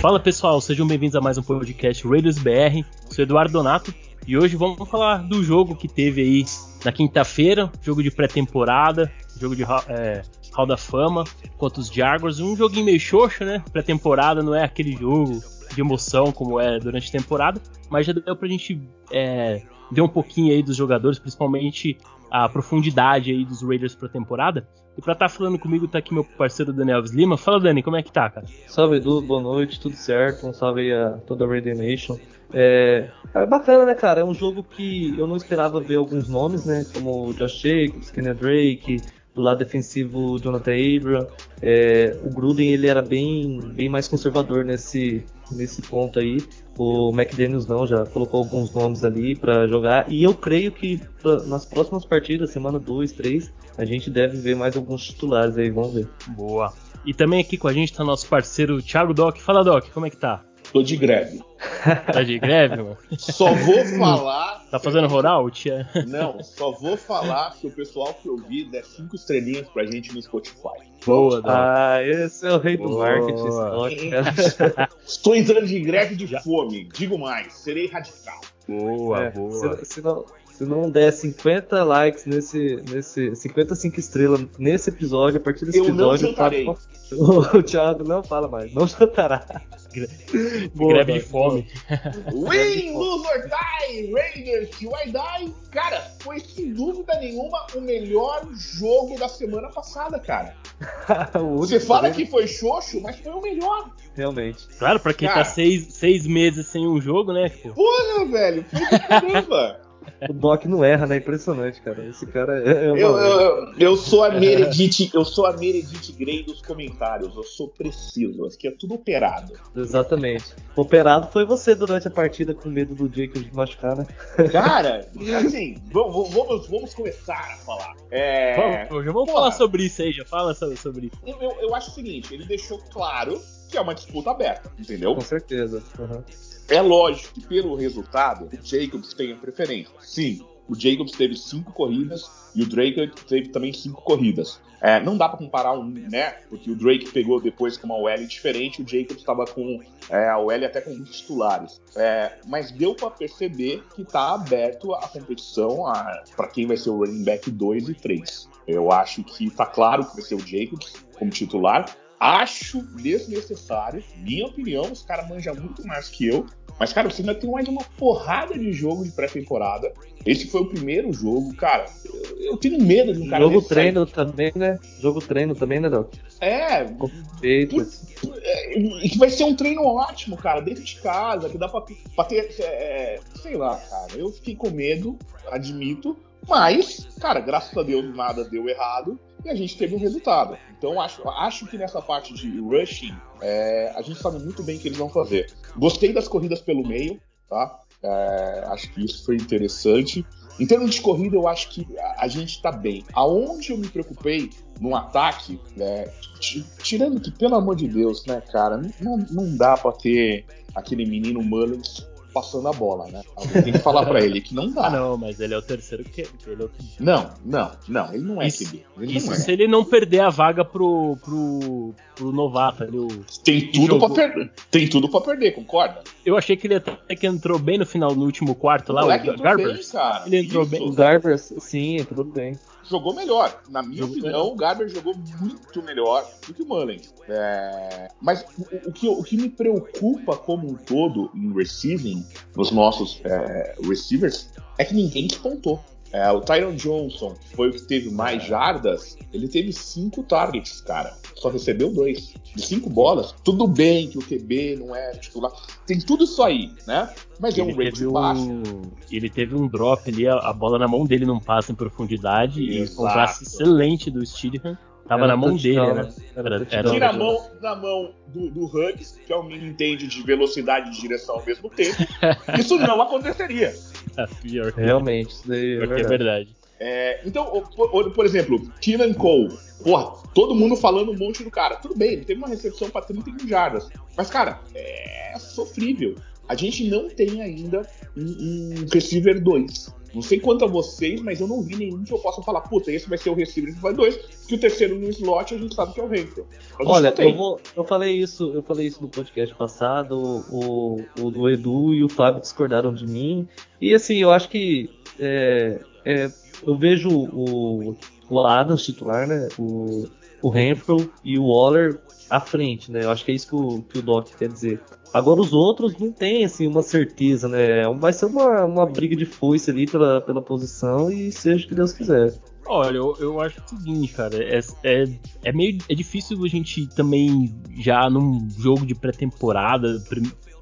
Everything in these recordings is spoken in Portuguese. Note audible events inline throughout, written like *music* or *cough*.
Fala pessoal, sejam bem-vindos a mais um podcast Raiders BR. Sou Eduardo Donato e hoje vamos falar do jogo que teve aí na quinta-feira, jogo de pré-temporada, jogo de é, Hall da Fama contra os Jaguars. Um joguinho meio xoxo, né? Pré-temporada não é aquele jogo de emoção como é durante a temporada, mas já deu pra gente é, ver um pouquinho aí dos jogadores, principalmente a profundidade aí dos Raiders pra temporada. E pra estar tá falando comigo tá aqui meu parceiro Daniel Lima. Fala Dani, como é que tá, cara? Salve Edu, boa noite, tudo certo? Um salve aí a toda a Raider Nation. É, é, bacana, né, cara? É um jogo que eu não esperava ver alguns nomes, né? Como Josh Jacobs, Kenneth Drake, do lado defensivo Jonathan Abram. É, o Gruden ele era bem, bem mais conservador nesse, nesse ponto aí. O McDaniels não, já colocou alguns nomes ali para jogar. E eu creio que pra, nas próximas partidas, semana 2, 3, a gente deve ver mais alguns titulares aí, vamos ver. Boa. E também aqui com a gente tá nosso parceiro Thiago Doc. Fala Doc, como é que tá? Tô de greve. Tá de greve, mano? Só vou falar. Tá fazendo rollout? Não, só vou falar se o pessoal que ouvir der cinco estrelinhas pra gente no Spotify. Boa, Doc. Ah, esse é o rei do marketing, Estou entrando de greve de fome. Digo mais, serei radical. Boa, é, boa. Se, se, não, se não der 50 likes nesse, nesse 55 estrelas nesse episódio, a partir desse eu episódio, não jantarei. *laughs* O, o Thiago não fala mais, não *laughs* jantará. Boa, greve de fome. *laughs* Win, lose or die, Raiders, you I die. Cara, foi sem dúvida nenhuma o melhor jogo da semana passada, cara. Você fala que foi xoxo, mas foi o melhor. Realmente. Claro, pra quem tá cara, tá seis, seis meses sem um jogo, né? Porra, velho, foi caramba. O Doc não erra, né? Impressionante, cara. Esse cara é. é uma... eu, eu, eu, sou a Meredith, eu sou a Meredith Grey dos comentários. Eu sou preciso. Aqui é tudo operado. Exatamente. Operado foi você durante a partida com medo do Jacob de machucar, né? Cara, assim, vamos, vamos, vamos começar a falar. É... Vamos, já vamos Porra, falar sobre isso aí, já fala sobre isso. Eu, eu acho o seguinte, ele deixou claro que é uma disputa aberta, entendeu? Com certeza. Uhum. É lógico que pelo resultado, o Jacobs tem a preferência. Sim, o Jacobs teve cinco corridas e o Drake teve também cinco corridas. É, não dá para comparar um, né? Porque o Drake pegou depois com uma OL diferente, o Jacobs estava com é, a OL até com muitos titulares. É, mas deu para perceber que está aberto a competição para quem vai ser o running back 2 e 3. Eu acho que está claro que vai ser o Jacobs como titular. Acho desnecessário, minha opinião, os caras manjam muito mais que eu. Mas, cara, você ainda tem mais uma porrada de jogo de pré-temporada. Esse foi o primeiro jogo, cara. Eu, eu tenho medo de um cara Jogo treino sair. também, né? Jogo treino também, né, Doc? É. Feito. É, que vai ser um treino ótimo, cara, dentro de casa, que dá pra, pra ter. É, sei lá, cara. Eu fiquei com medo, admito. Mas, cara, graças a Deus nada deu errado e a gente teve um resultado. Então acho, acho que nessa parte de rushing é, a gente sabe muito bem o que eles vão fazer. Gostei das corridas pelo meio, tá? É, acho que isso foi interessante. Em termos de corrida, eu acho que a, gente tá bem. Aonde eu me preocupei no ataque, né, tirando que, pelo amor de Deus, né, cara, não, não dá pra ter aquele menino Mullins passando a bola, né? Alguém tem que falar para ele que não dá. Ah, não, mas ele é o terceiro que ele é o... Não, não, não, ele não é isso, QB. Ele isso é. se ele não perder a vaga pro, pro, pro novato ali, o... Tem tudo para perder. Tem tudo para perder, concorda? Eu achei que ele até que entrou bem no final, no último quarto lá, o, o Garbers. Bem, ele entrou isso. bem. O Garbers, sim, entrou bem jogou melhor. Na minha jogou opinião, melhor. o Garber jogou muito melhor do que o Mullen. É... Mas o, o, que, o que me preocupa como um todo em receiving, nos nossos é, receivers, é que ninguém despontou. É, o Tyron Johnson foi o que teve mais jardas. Ele teve cinco targets, cara. Só recebeu dois. De cinco bolas. Tudo bem que o QB não é titular. Tem tudo isso aí, né? Mas ele é um rate um... baixo. Ele teve um drop ali, a, a, bola na mão dele não passa em profundidade. Exato. E um passe excelente do Steedham. Tava era na mão dele, né? né? Era, era, Tira a mão na mão do, do Hugs, que é um menino entende de velocidade e de direção ao mesmo tempo. *laughs* Isso não aconteceria. Pior que Realmente, isso daí é verdade. É verdade. É, então, por, por exemplo, Keenan Cole. Porra, todo mundo falando um monte do cara. Tudo bem, ele teve uma recepção para 31 jardas. Mas, cara, é sofrível. A gente não tem ainda um, um receiver 2 Não sei quanto a vocês, mas eu não vi nenhum que eu possa falar, puta, esse vai ser o receiver que vai dois, que o terceiro no slot a gente sabe que é o Renfro. Olha, eu, vou, eu falei isso, eu falei isso no podcast passado, o, o do Edu e o Fábio discordaram de mim. E assim, eu acho que é, é, eu vejo o, o Adams titular, né? O, o e o Waller à frente, né? Eu acho que é isso que o, que o Doc quer dizer. Agora os outros não tem assim uma certeza, né? Vai ser uma, uma briga de foice ali pela, pela posição e seja o que Deus quiser. Olha, eu, eu acho o seguinte, cara, é, é, é meio é difícil a gente também já num jogo de pré-temporada,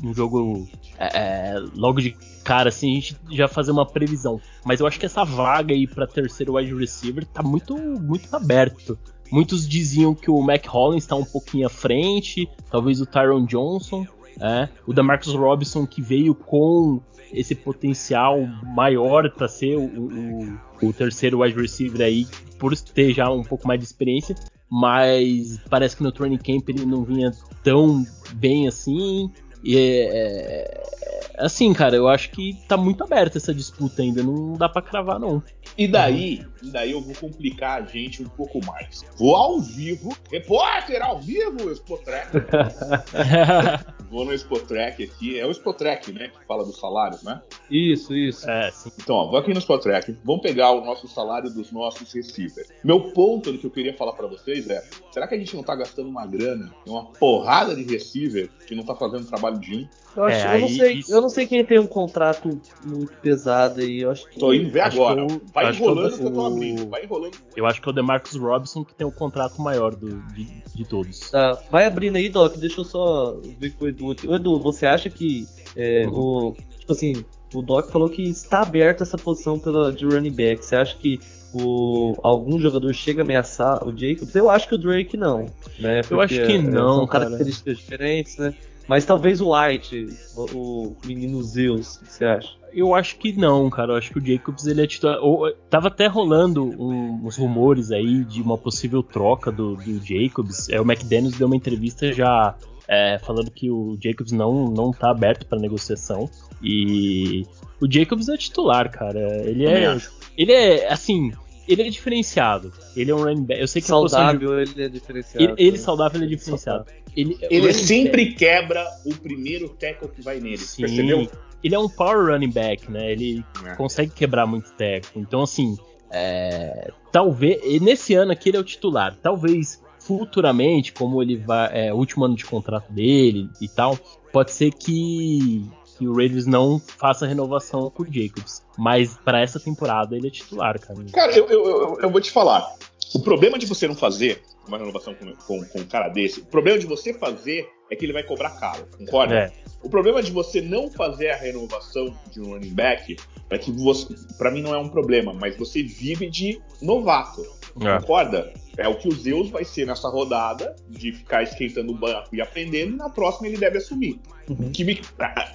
um jogo é, é, logo de cara, assim, a gente já fazer uma previsão. Mas eu acho que essa vaga aí para terceiro wide receiver tá muito, muito aberto. Muitos diziam que o Mac Hollins está um pouquinho à frente, talvez o Tyron Johnson, é, o da Marcus Robinson que veio com esse potencial maior para ser o, o, o, terceiro wide receiver aí, por ter já um pouco mais de experiência, mas parece que no training camp ele não vinha tão bem assim. E é, assim, cara, eu acho que tá muito aberta essa disputa ainda, não dá para cravar não. E daí, e daí eu vou complicar a gente um pouco mais. Vou ao vivo, repórter ao vivo, Spotrack. *laughs* vou no Spotrack aqui, é o Spotrack, né, que fala dos salários, né? Isso, isso. É, sim. Então, ó, vou aqui no Spotrack, vamos pegar o nosso salário dos nossos receivers. Meu ponto do que eu queria falar para vocês é, será que a gente não tá gastando uma grana em uma porrada de receiver que não tá fazendo trabalho de um? Eu, acho, é, eu, não sei. Eu não sei quem tem um contrato muito pesado aí. Eu acho que. Tô indo ver agora. Eu, vai enrolando que, eu, tô abrindo. Vai enrolando. Eu acho que é o DeMarcus Robinson que tem o contrato maior do, de, de todos. Tá, vai abrindo aí, Doc. Deixa eu só ver com o Edu aqui. Edu, você acha que é, uhum. o. Tipo assim, o Doc falou que está aberta essa posição pela, de running back. Você acha que o, algum jogador chega a ameaçar o Jacobs? Eu acho que o Drake não. Né? eu acho que não. São características diferentes, né? Mas talvez o White, o, o menino Zeus, o que você acha? Eu acho que não, cara. Eu acho que o Jacobs ele é titular. Ou, tava até rolando um, uns rumores aí de uma possível troca do, do Jacobs. É, o McDaniels deu uma entrevista já é, falando que o Jacobs não, não tá aberto para negociação. E o Jacobs é titular, cara. Ele é. Ele é, assim, ele é diferenciado. Ele é um running back. Eu sei que saudável, de... ele é diferenciado. Ele, ele saudável, ele é diferenciado. Ele, ele sempre back. quebra o primeiro tackle que vai nele, Sim. percebeu? Ele é um power running back, né? Ele é. consegue quebrar muito tackle. Então, assim, é, talvez. Nesse ano aqui ele é o titular. Talvez futuramente, como ele vai. É o último ano de contrato dele e tal, pode ser que que o Raiders não faça renovação com o Jacobs. Mas para essa temporada ele é titular, cara. Cara, eu, eu, eu, eu, vou te falar. O problema de você não fazer uma renovação com, com, com, um cara desse, o problema de você fazer é que ele vai cobrar caro, concorda? É. O problema de você não fazer a renovação de um running back é que você, para mim não é um problema, mas você vive de novato. É. Concorda? É o que o Zeus vai ser nessa rodada, de ficar esquentando o banco e aprendendo, e na próxima ele deve assumir. Uhum. Que me,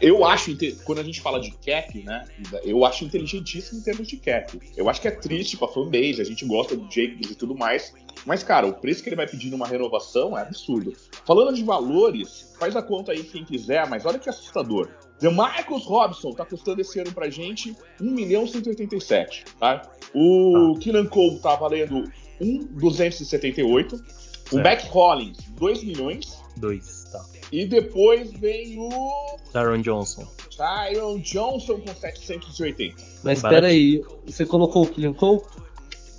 eu acho, quando a gente fala de cap, né? Eu acho inteligentíssimo em termos de cap. Eu acho que é triste pra fanbase, a gente gosta do Jacobs e tudo mais. Mas, cara, o preço que ele vai pedir numa renovação é absurdo. Falando de valores, faz a conta aí quem quiser, mas olha que assustador. The Marcus Robson tá custando esse ano pra gente 1 milhão 187, tá? O ah. Keenan Cole tá valendo 1,278. O Beck Hollins, 2 milhões. 2, tá. E depois vem o. Tyron Johnson. Tyron Johnson com 780. Mas espera aí, você colocou o Killian Cole?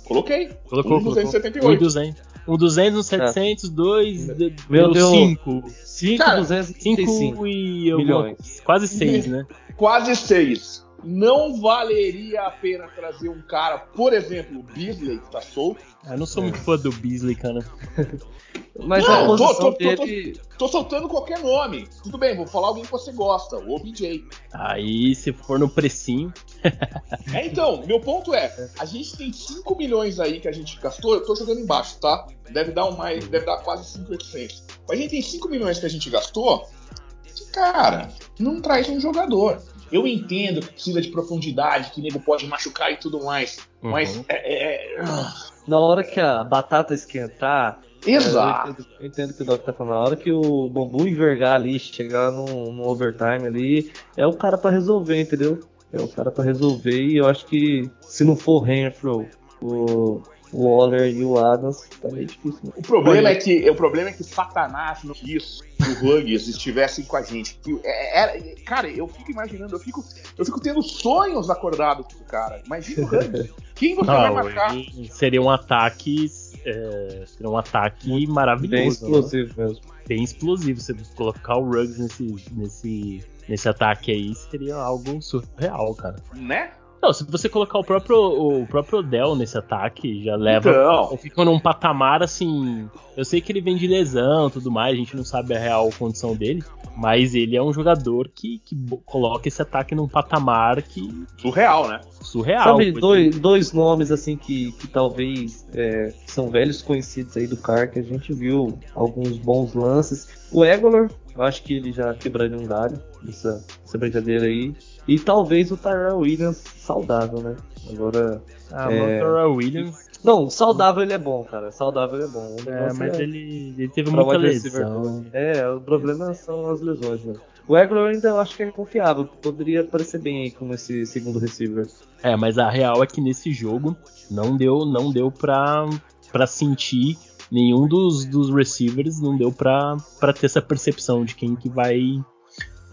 Coloquei. Colocou, 1,278. 200. Um 200, um 700, 2, meu Deus, 5. 5, 235 e milhões. Quase 6, né? Quase 6 não valeria a pena trazer um cara, por exemplo, o Beasley, que tá solto. Eu não sou muito fã do Beasley, cara. *laughs* Mas não, a posição tô, tô, dele... tô, tô, soltando qualquer nome. Tudo bem, vou falar alguém que você gosta, o OBJ. Aí, se for no precinho. é, então, meu ponto é: a gente tem 5 milhões aí que a gente gastou, eu tô jogando embaixo, tá? Deve dar um mais, deve dar quase 5,800. Mas a gente tem 5 milhões que a gente gastou. Cara, não traz um jogador. Eu entendo que precisa de profundidade, que nego pode machucar e tudo mais. Uhum. Mas é, é, é... Na hora que a batata esquentar. Exato. Eu entendo, eu entendo o que o Doc tá falando. Na hora que o bambu envergar ali, chegar no, no overtime ali, é o cara para resolver, entendeu? É o cara para resolver e eu acho que se não for o Renfro, o, o Waller e o Adams, tá meio difícil. Né? O problema, é que, o problema é que Satanás não quis que o Huggies estivessem com a gente. Era, é, é, cara, eu fico imaginando, eu fico, eu fico tendo sonhos acordados com o cara. Imagina o Huggies. Quem você não, vai marcar? Seria um ataque. É, seria um ataque maravilhoso. Bem né? explosivo né? mesmo. Bem explosivo. Você colocar o Ruggs nesse, nesse, nesse ataque aí seria algo surreal, cara. Né? Não, se você colocar o próprio, o próprio Odell nesse ataque, já leva. Então. Fica num patamar assim. Eu sei que ele vem de lesão tudo mais, a gente não sabe a real condição dele. Mas ele é um jogador que, que coloca esse ataque num patamar que. Surreal, né? Surreal. Sabe, dois, dois nomes assim que, que talvez é, são velhos conhecidos aí do Car, que a gente viu alguns bons lances. O Egolor, eu acho que ele já quebraria um galho nessa, nessa brincadeira aí. E talvez o Tyrell Williams saudável, né? Agora. Ah, é... o Tyrell Williams. Não, saudável ele é bom, cara. Saudável ele é bom. É, mas é... Ele, ele teve muita lesão. É, o problema são as lesões, né? O Eglor ainda eu acho que é confiável, poderia aparecer bem aí como esse segundo receiver. É, mas a real é que nesse jogo não deu, não deu pra, pra sentir nenhum dos, dos receivers, não deu pra, pra ter essa percepção de quem que vai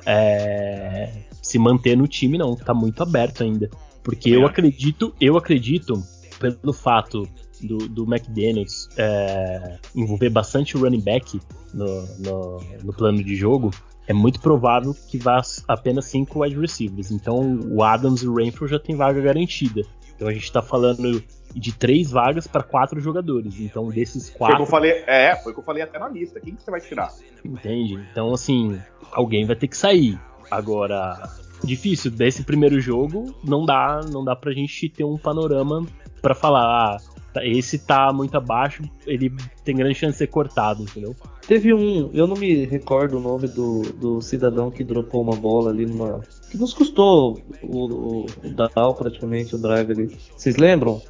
é, se manter no time, não. Tá muito aberto ainda. Porque eu acredito, eu acredito, pelo fato do, do McDaniels é, envolver bastante o running back no, no, no, plano de jogo, é muito provável que vá apenas cinco wide receivers. Então o Adams e o Renfro já tem vaga garantida. Então a gente está falando de três vagas para quatro jogadores. Então, desses quatro. Foi que eu falei, é, foi o que eu falei até na lista. Quem que você vai tirar? Entende? Então, assim, alguém vai ter que sair. Agora, difícil. Desse primeiro jogo, não dá, não dá pra gente ter um panorama para falar, ah, tá, esse tá muito abaixo, ele tem grande chance de ser cortado, entendeu? Teve um, eu não me recordo o nome do, do cidadão que dropou uma bola ali numa. que nos custou o, o, o praticamente, o drive ali. Vocês lembram?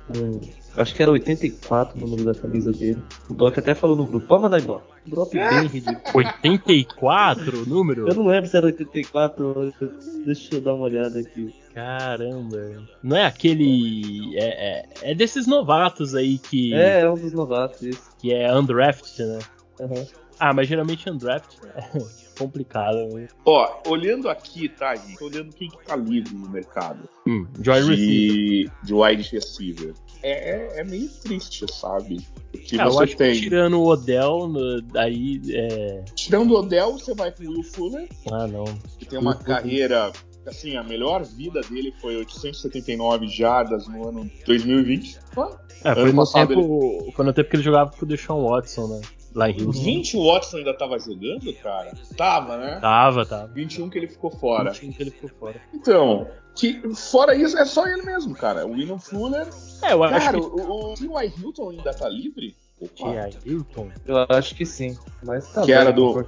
Acho que era 84 o número da camisa dele. O Doc até falou no grupo, pode mandar embora. Drop bem ridículo. 84 o número? Eu não lembro se era 84, deixa eu dar uma olhada aqui. Caramba. Não é aquele. É, é, é desses novatos aí que. É, é um dos novatos, isso. Que é undrafted, né? Uhum. Ah, mas geralmente undrafted *laughs* é complicado. Né? Ó, olhando aqui, tá, gente? Olhando quem que tá livre no mercado. Hum, de, de wide receiver. É, é, meio triste, sabe? Porque ah, você tem. tirando o Odell, no, aí. É... Tirando o Odell, você vai pro Will Fuller. Ah, não. Que tem uma carreira assim, a melhor vida dele foi 879 jardas no ano 2020. É, foi, no tempo, ele... foi no tempo que ele jogava com o Deshaun Watson, né? Lá em Houston. 20 o Watson ainda tava jogando, cara? Tava, né? Tava, tava. 21 que ele ficou fora. 21 que ele ficou fora. Então, que, fora isso, é só ele mesmo, cara. O William Fuller. É, eu cara, acho que... o, o T.Y. Hilton ainda tá livre? T.Y. Hilton? Eu acho que sim. Mas tá Que bem, era do.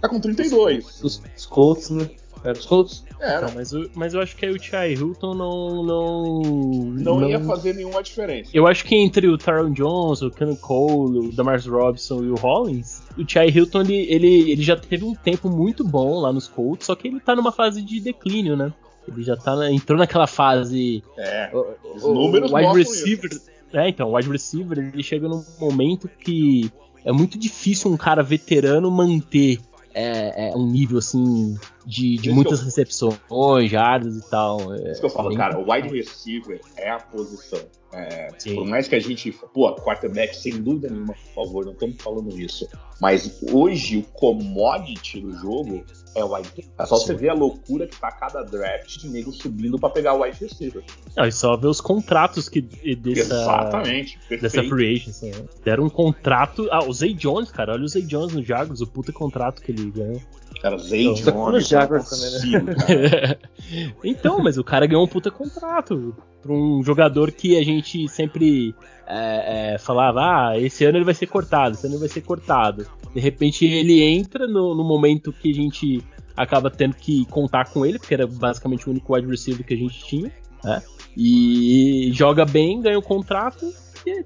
Tá com 32. Os, os Colts, né? Era dos Colts? Era. Então, mas, eu, mas eu acho que aí o T.I. Hilton não, não, não. Não ia fazer nenhuma diferença. Eu acho que entre o Taron Jones, o Ken Cole, o Damars Robson e o Hollins, o T.I. Hilton ele, ele, ele já teve um tempo muito bom lá nos Colts, só que ele tá numa fase de declínio, né? Ele já tá entrou naquela fase. É. Os números o wide receiver. Isso. É, então, o wide receiver ele chega num momento que é muito difícil um cara veterano manter é, é um nível assim de, de muitas eu... recepções, jardas e tal. É, isso que eu falo, bem... cara, o wide receiver é a posição. É, por mais que a gente, pô, quarterback, sem dúvida nenhuma, por favor, não estamos falando isso. Mas hoje o commodity do jogo é o wide receiver. É só Sim. você ver a loucura que tá cada draft de nego subindo para pegar o wide receiver. Não, e só ver os contratos que dessa, Exatamente, dessa free agency. Né? Deram um contrato. Ah, o Zay Jones, cara, olha o Zay Jones no Jaguars, o puta contrato que ele ganhou. Cara, Zay então, Jones. Também, né? *laughs* então, mas o cara ganhou um puta contrato para um jogador que a gente sempre é, é, falava, ah, esse ano ele vai ser cortado, esse ano ele vai ser cortado. De repente ele entra no, no, momento que a gente acaba tendo que contar com ele, porque era basicamente o único wide receiver que a gente tinha, né? E joga bem, ganha o contrato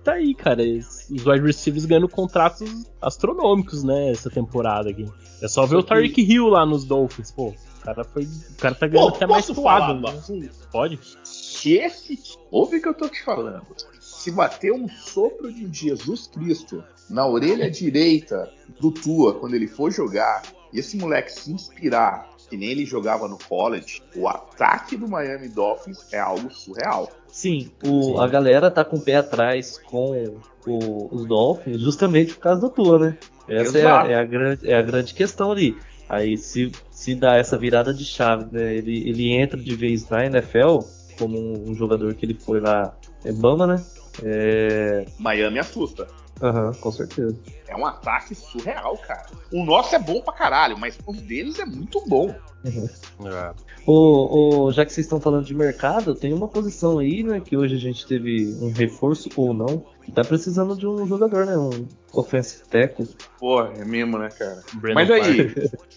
Tá aí, cara. Os wide receivers ganhando contratos astronômicos, né? Essa temporada aqui. É só ver o Tariq Hill lá nos Dolphins, pô. O cara, foi, o cara tá ganhando Pô, até mais suado, né? Pode? Se esse. Ouve o que eu tô te falando. Se bater um sopro de Jesus Cristo na orelha direita do Tua quando ele for jogar, e esse moleque se inspirar que nem ele jogava no college, o ataque do Miami Dolphins é algo surreal. Sim, o, Sim. a galera tá com o pé atrás com o, os Dolphins justamente por causa do Tua, né? Essa é a, é a, grande, é a grande questão ali. Aí se, se dá essa virada de chave, né? Ele, ele entra de vez na NFL como um, um jogador que ele foi lá, é Bama, né? É... Miami assusta. Aham, uhum, com certeza. É um ataque surreal, cara. O nosso é bom pra caralho, mas o deles é muito bom. Uhum. É. O, o, já que vocês estão falando de mercado, tem uma posição aí, né? Que hoje a gente teve um reforço ou não. Tá precisando de um jogador, né? Um offensive tackle. Pô, é mesmo, né, cara? Brandon mas aí,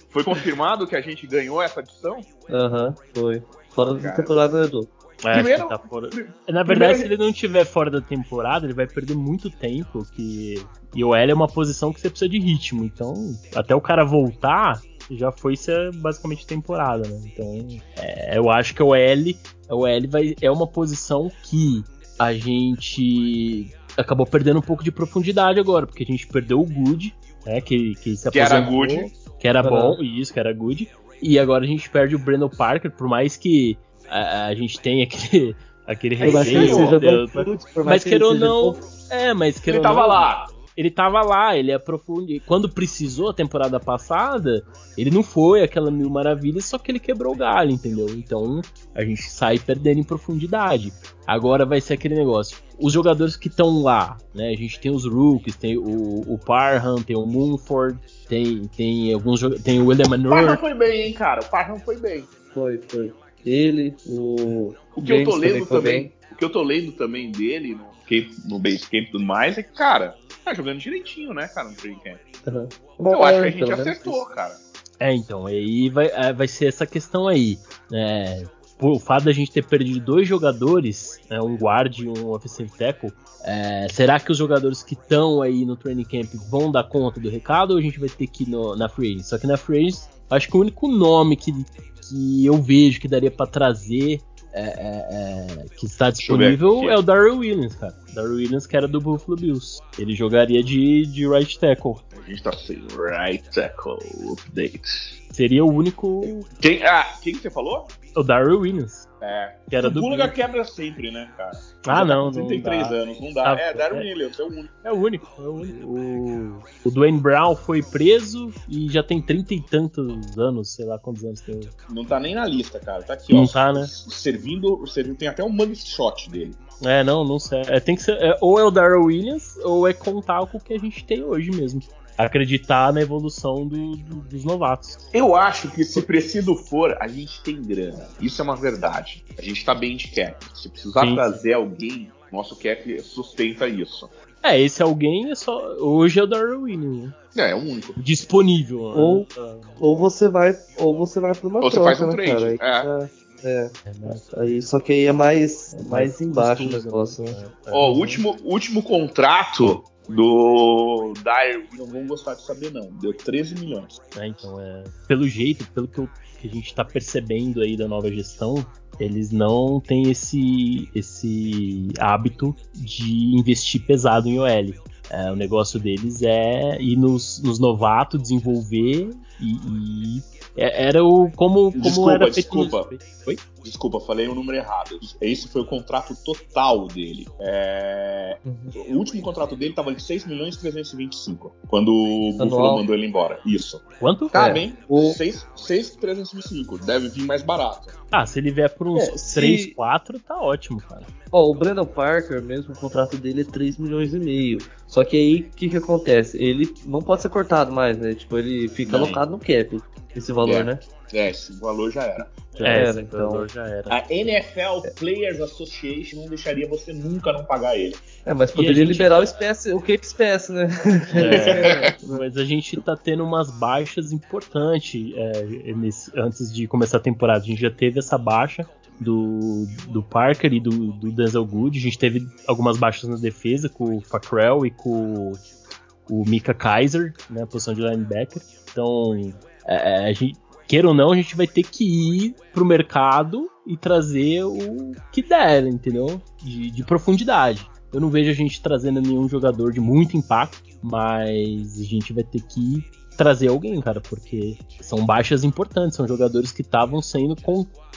foi confirmado que a gente ganhou essa adição? Aham, uhum, foi. Fora da temporada, Edu. É, primeiro, tá fora... Na verdade, primeiro... se ele não estiver fora da temporada, ele vai perder muito tempo. Que... E o L é uma posição que você precisa de ritmo. Então, até o cara voltar, já foi ser basicamente temporada, né? Então, é, eu acho que o L, o L vai, é uma posição que a gente acabou perdendo um pouco de profundidade agora, porque a gente perdeu o Good, né? Que, que se Que era Good. Que era bom, isso, que era Good. E agora a gente perde o Brandon Parker, por mais que a, a gente tem aquele, *laughs* aquele receio. Mas, mas queira ou não. É, mas queira Ele tava não, lá. Ele tava lá, ele aprofundou. Quando precisou a temporada passada, ele não foi aquela mil maravilhas, só que ele quebrou o galho, entendeu? Então a gente sai perdendo em profundidade. Agora vai ser aquele negócio. Os jogadores que estão lá, né? A gente tem os rookies, tem o, o Parham, tem o Moonford, tem, tem alguns tem o William Manor. O Parham foi bem, hein, cara? O Parham foi bem. Foi, foi. Ele, o. O que James eu tô lendo também. o que eu tô lendo também dele no, no Basecamp e tudo mais é que, cara, tá jogando direitinho, né, cara, no training camp. Uhum. Bom, eu acho que a gente acertou, cara. É, então, aí vai, é, vai ser essa questão aí. É, o fato da gente ter perdido dois jogadores, né, um guard e um offensive tackle, é, será que os jogadores que estão aí no training camp vão dar conta do recado ou a gente vai ter que ir no, na free Só que na free acho que o único nome que, que eu vejo que daria para trazer é, é, é, que está disponível é o Darryl Williams, cara. Darryl Williams, que era do Buffalo Bills. Ele jogaria de, de right tackle. A gente tá sem right tackle update. Seria o único. Quem, ah, quem que você falou? O Darryl Williams. É. Que era o do Bulaga quebra sempre, né, cara? Ah, não. 33 não anos, não dá. Ah, é, Darwin é, Williams, é o único. É o único, é o único. O, o Dwayne Brown foi preso e já tem trinta e tantos anos, sei lá quantos anos tem. Não tá nem na lista, cara. Tá aqui, não ó. tá, né? Servindo, servindo, tem até um mugshot dele. É, não, não sei. É, tem que ser, é, ou é o Darrell Williams, ou é contar com o que a gente tem hoje mesmo acreditar na evolução do, do, dos novatos. Eu acho que se preciso for, a gente tem grana. Isso é uma verdade. A gente tá bem de cap. Se precisar Sim. trazer alguém, nosso cap sustenta isso. É, esse alguém é só. Hoje é o Darwin Williams. Né? É, é o único. Disponível. Né? Ou, né? ou você vai. Ou você vai pra uma Ou troca, você faz um né, trade. Cara? É. É. é aí, só que aí é mais, mais embaixo o negócio. Né? Ó, o último, último contrato do Dyer, não vão gostar de saber, não. Deu 13 milhões. É, então, é, pelo jeito, pelo que, eu, que a gente está percebendo aí da nova gestão, eles não têm esse, esse hábito de investir pesado em OL. É, o negócio deles é ir nos, nos novatos, desenvolver e, e era o como, como desculpa, era desculpa. Foi? Desculpa, falei o número errado. Esse foi o contrato total dele. É... Uhum. O último contrato dele estava de 6 milhões e 325 quando o Buffalo mandou ele embora. Isso. Quanto? Tá é. bem. O... 6, 6 325. Deve vir mais barato. Ah, se ele vier por uns é, 3, se... 4, tá ótimo, cara. Ó, o Brandon Parker, mesmo o contrato dele é 3 milhões e meio. Só que aí, o que que acontece? Ele não pode ser cortado mais, né? Tipo, ele fica não. alocado no cap, esse valor, é. né? É, esse valor já era. Já é, era, então. Já era. A NFL Players Association não deixaria você nunca não pagar ele. É, mas poderia liberar o, espécie, o Cape Space, né? É, mas a gente tá tendo umas baixas importantes é, nesse, antes de começar a temporada. A gente já teve essa baixa do, do Parker e do, do Denzel Good. A gente teve algumas baixas na defesa com o Fackrell e com o Mika Kaiser, né, posição de linebacker. Então, é, é, a gente, queira ou não, a gente vai ter que ir pro mercado e trazer o que der, entendeu? De, de profundidade. Eu não vejo a gente trazendo nenhum jogador de muito impacto, mas a gente vai ter que trazer alguém, cara, porque são baixas importantes, são jogadores que estavam sendo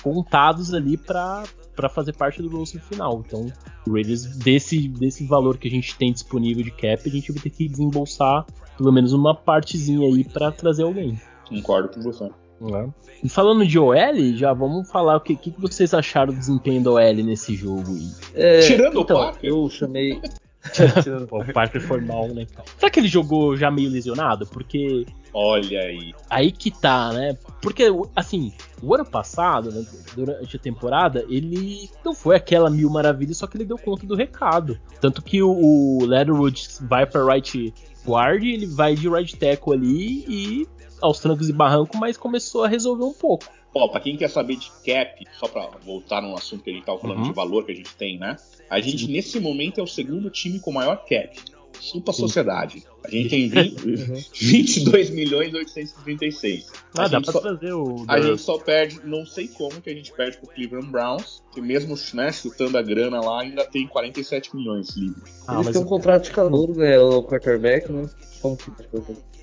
contados ali para para fazer parte do roster final. Então, o Raiders, desse, desse valor que a gente tem disponível de cap, a gente vai ter que desembolsar pelo menos uma partezinha aí para trazer alguém. Concordo com você. É. E falando de OL, já vamos falar o que, que vocês acharam do desempenho do OL nesse jogo. É, Tirando então, o Parker. Eu chamei. *laughs* Pô, o Parker foi mal, né? Será que ele jogou já meio lesionado? Porque. Olha aí. Aí que tá, né? Porque, assim, o ano passado, né, durante a temporada, ele não foi aquela mil maravilhas, só que ele deu conta do recado. Tanto que o, o Leatherwood vai pra right guard, ele vai de right tackle ali e aos trancos e barrancos, mas começou a resolver um pouco. Ó, pra quem quer saber de cap, só pra voltar no assunto que a gente tava falando uhum. de valor que a gente tem, né? A gente, Sim. nesse momento, é o segundo time com maior cap. Chupa a sociedade. A gente tem 20, uhum. 22 milhões e 836. Ah, a dá pra só, trazer o. A gente só perde, não sei como que a gente perde pro Cleveland Browns, que mesmo né, chutando a grana lá, ainda tem 47 milhões livres. Ah, Eles têm um contrato de calor, né? O quarterback, né? Como que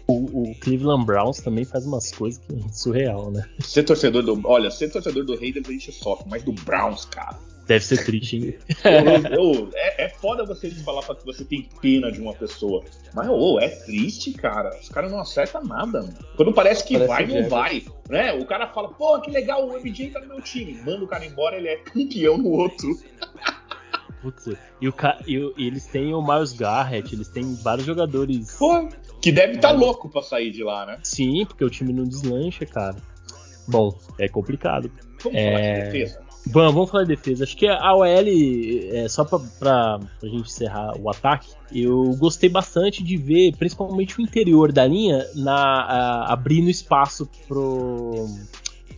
o, o, Cleveland Browns também faz umas coisas que é surreal, né? Ser torcedor do. Olha, ser torcedor do Raiders a gente sofre, mas do Browns, cara. Deve ser triste, hein? eu, eu, é, é foda você falar pra que você tem pena de uma pessoa. Mas, ô, é triste, cara. Os caras não acertam nada, mano. Quando parece que parece vai, não vai. Né? O cara fala, pô, que legal, o MJ tá no meu time. Manda o cara embora, ele é campeão no outro. Putz, e, o, e, eles têm o Miles Garrett, eles têm vários jogadores. Pô, que deve estar tá louco pra sair de lá, né? Sim, porque o time não deslancha, cara. Bom, é complicado. Vamos é... falar de defesa. Vamos, vamos falar de defesa. Acho que a OL, é, só pra, pra, pra gente encerrar o ataque, eu gostei bastante de ver, principalmente o interior da linha, na, a, abrindo espaço pro.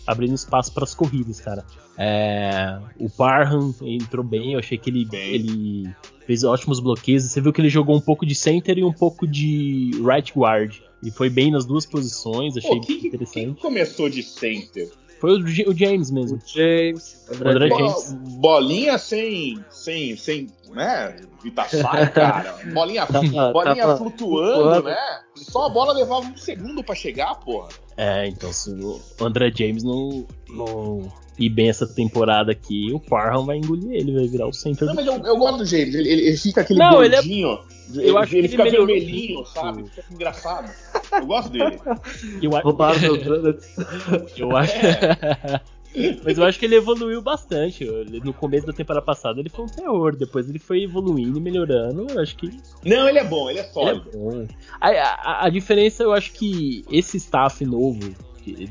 abrindo espaço para as corridas, cara. É, o Parham entrou bem, eu achei que ele, ele fez ótimos bloqueios. Você viu que ele jogou um pouco de center e um pouco de right guard. E foi bem nas duas posições, achei Pô, quem, interessante. Quem começou de center? Foi o, o James mesmo. O James. O André James. Bolinha sem, sem, sem, né? Vitassai, *laughs* cara. Bolinha, bolinha tava flutuando, flutuando, né? Só a bola levava um segundo para chegar, porra. É, então se o André James não, não ir bem essa temporada aqui, o Parham vai engolir ele, vai virar o centro. Não, mas eu, eu, gosto do James, ele, ele, ele fica aquele não, gordinho. Ele é... Eu acho ele, que ele fica vermelhinho, sabe? Fica engraçado. Eu gosto dele. *laughs* Eu, Roubaram *laughs* Eu acho. É. *laughs* Mas eu acho que ele evoluiu bastante. No começo da temporada passada ele foi um terror. Depois ele foi evoluindo e melhorando. Eu acho que. Não, ele é bom, ele é sólido. Ele é a, a, a, diferença, eu acho que esse staff novo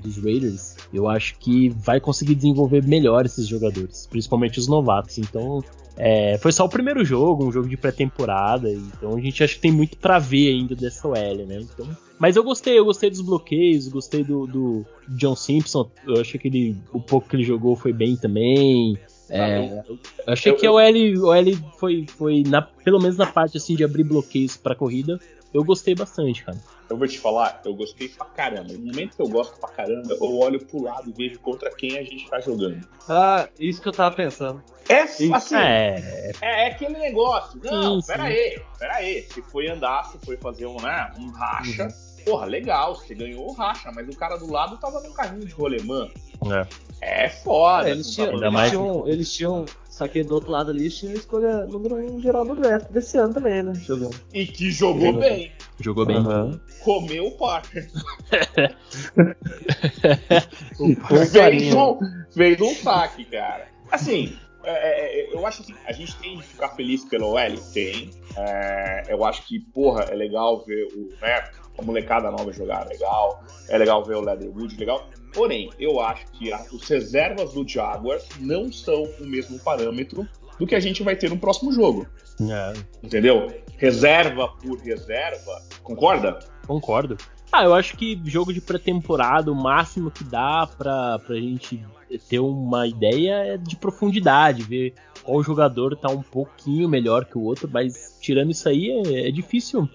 dos Raiders, eu acho que vai conseguir desenvolver melhor esses jogadores, principalmente os novatos. Então, é, foi só o primeiro jogo, um jogo de pré-temporada, então a gente acha que tem muito para ver ainda dessa OL, né? Então, mas eu gostei, eu gostei dos bloqueios, gostei do, do John Simpson, eu achei que ele, o pouco que ele jogou foi bem também. É, eu achei eu, que a OL, OL foi, foi na, pelo menos na parte assim de abrir bloqueios para corrida, eu gostei bastante, cara. Eu vou te falar, eu gostei pra caramba. No momento que eu gosto pra caramba, eu olho pro lado e vejo contra quem a gente tá jogando. Ah, isso que eu tava pensando. É assim. É, é, é aquele negócio. Não, sim, pera sim. aí, pera aí. Se foi andar, se foi fazer um, né, um racha. Uhum. Porra, legal, você ganhou o racha, mas o cara do lado tava num carrinho de rolemã. É. É foda. É, eles, tinham, eles, tinham, eles tinham só que do outro lado ali tinha escolha número 1 um geral do draft desse ano também, né? Jogando. E que jogou, jogou bem. Jogou bem. Uhum. Comeu o Parker. *laughs* fez, um, fez um saque, cara. Assim, é, é, é, eu acho que a gente tem que ficar feliz pelo OL, tem. É, eu acho que, porra, é legal ver o, né, a molecada nova jogar, legal. É legal ver o Leatherwood, legal. Porém, eu acho que as reservas do Jaguars não são o mesmo parâmetro do que a gente vai ter no próximo jogo. É. Entendeu? Reserva por reserva. Concorda? Concordo. Ah, eu acho que jogo de pré-temporada, o máximo que dá pra, pra gente ter uma ideia é de profundidade, ver qual jogador tá um pouquinho melhor que o outro, mas tirando isso aí é, é difícil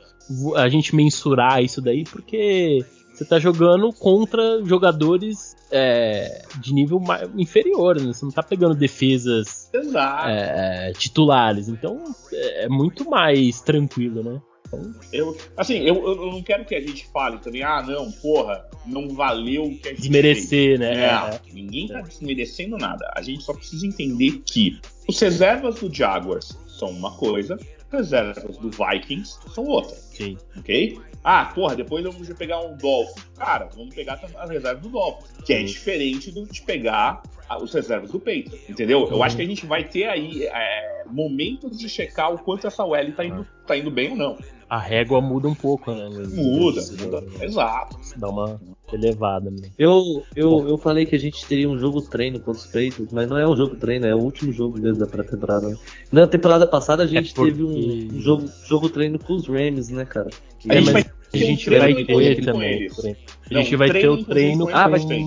a gente mensurar isso daí, porque você tá jogando contra jogadores é, de nível inferior, né? Você não tá pegando defesas é, titulares, então é, é muito mais tranquilo, né? Eu, assim, eu, eu não quero que a gente fale também, ah, não, porra, não valeu o que a gente Desmerecer, fez. né? É, é. ninguém tá desmerecendo nada. A gente só precisa entender que os reservas do Jaguars são uma coisa, reservas do Vikings são outra. Sim. Ok? Ah, porra, depois vamos pegar um Dolphin. Cara, vamos pegar as reservas do Dolphin, que é diferente do de pegar os reservas do peito, entendeu? Eu acho que a gente vai ter aí é, momentos de checar o quanto essa OL tá indo, tá indo bem ou não a régua muda um pouco, né? Muda, muda. Exato. Dá uma elevada. Né? Eu, eu, eu falei que a gente teria um jogo treino contra os Patriots, mas não é um jogo treino, é o último jogo mesmo da pré-temporada. Na temporada passada a gente é porque... teve um, jogo, jogo treino com os Rams, né, cara? Que é, mas a gente vai ter também. A gente vai ter o treino com... Ah, vai ter.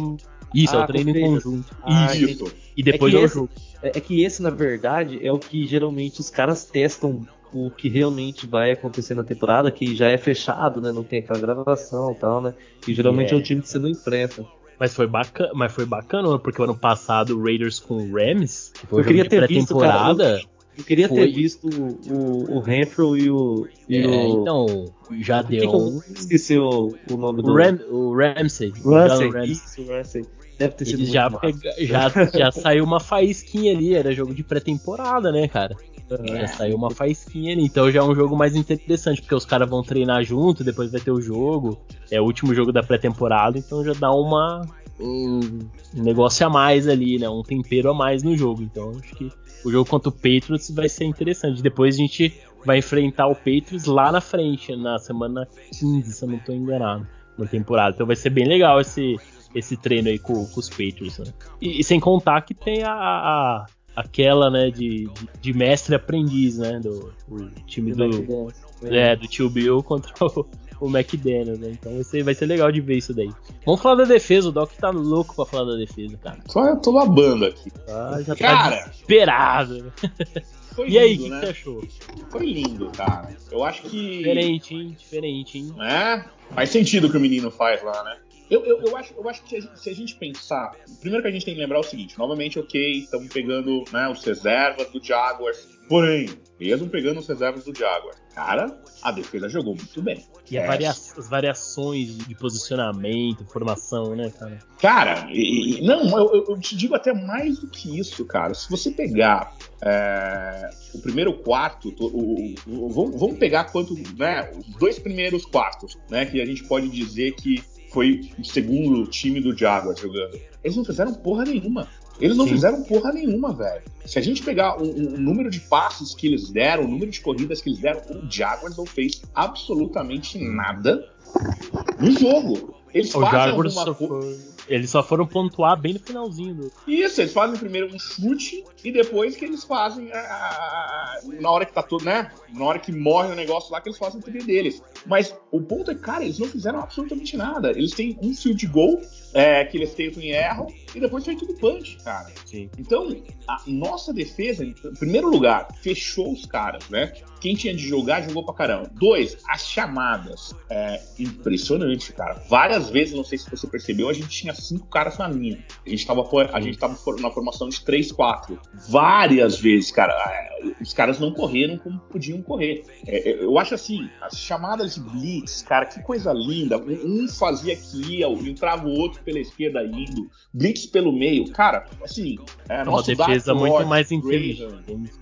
Isso, ah, é o treino em conjunto. Ah, isso. E depois é, é o jogo. É, é que esse, na verdade, é o que geralmente os caras testam o que realmente vai acontecer na temporada, que já é fechado, né? Não tem aquela gravação e tal, né? E geralmente é, é o time que você não enfrenta. Mas foi bacana, mas foi bacana, porque o ano passado o Raiders com o Rams, que foi eu queria ter pré-temporada. Eu, eu queria foi... ter visto o, o, e o. E é, o... então, já deu. Eu esqueci o, o nome do. O, Ram, o Ramsey. Ramsey, Ramsey. Isso, Ramsey. Deve ter sido já, pega, já, já *laughs* saiu uma faísquinha ali, era jogo de pré-temporada, né, cara? É, saiu uma faísquinha ali. Então já é um jogo mais interessante, porque os caras vão treinar junto, depois vai ter o jogo. É o último jogo da pré-temporada, então já dá uma. Um negócio a mais ali, né? Um tempero a mais no jogo. Então acho que o jogo contra o Patriots vai ser interessante. Depois a gente vai enfrentar o Patriots lá na frente, na semana 15, se eu não estou enganado, na temporada. Então vai ser bem legal esse, esse treino aí com, com os Patriots. Né? E, e, sem contar que tem a, a, aquela, né, de, de, de mestre aprendiz, né, do time do, é, do tio Bill *laughs* contra o, o McDaniel, né? Então vai ser, vai ser legal de ver isso daí. Vamos falar da defesa, o Doc tá louco pra falar da defesa, cara. Só eu tô babando aqui. Ah, já tá cara, tá desesperado. e lindo, aí, o que, né? que você achou? Foi lindo, cara. Eu acho que. Diferente, hein? Diferente, hein? É? Faz sentido o que o menino faz lá, né? Eu, eu, eu, acho, eu acho que se a gente pensar. Primeiro que a gente tem que lembrar o seguinte: novamente, ok, estamos pegando né, os reservas do Jaguars. Porém, mesmo pegando os reservas do Jaguar, cara, a defesa jogou muito bem. E é. varia as variações de posicionamento, formação, né, cara? Cara, e, não, eu, eu, te digo até mais do que isso, cara. Se você pegar é, o primeiro quarto, o, o, o, vamos pegar quanto, né, os dois primeiros quartos, né, que a gente pode dizer que foi o segundo time do Jaguar jogando. Eles não fizeram porra nenhuma. Eles não Sim. fizeram porra nenhuma, velho. Se a gente pegar o, o, número de passes que eles deram, o número de corridas que eles deram, o Jaguars não fez absolutamente nada no jogo. Eles o fazem Jaguars alguma coisa. Eles só foram pontuar bem no finalzinho. Do... Isso, eles fazem primeiro um chute e depois que eles fazem a, a, na hora que tá tudo, né? Na hora que morre o negócio lá, que eles fazem o TD deles. Mas o ponto é, cara, eles não fizeram absolutamente nada. Eles têm um field goal é, que eles tentam e erram, e depois foi tudo punch, cara. Sim. Então, a nossa defesa, em primeiro lugar, fechou os caras, né? Quem tinha de jogar, jogou pra caramba. Dois, as chamadas. É, impressionante, cara. Várias vezes, não sei se você percebeu, a gente tinha cinco caras na linha. A gente tava, a gente tava na formação de três, quatro. Várias vezes, cara. É, os caras não correram como podiam correr. É, é, eu acho assim, as chamadas de blitz, cara, que coisa linda. Um fazia ia, entrava o outro pela esquerda indo, blitz pelo meio. Cara, assim, é, uma defesa muito Lord, mais inteligente.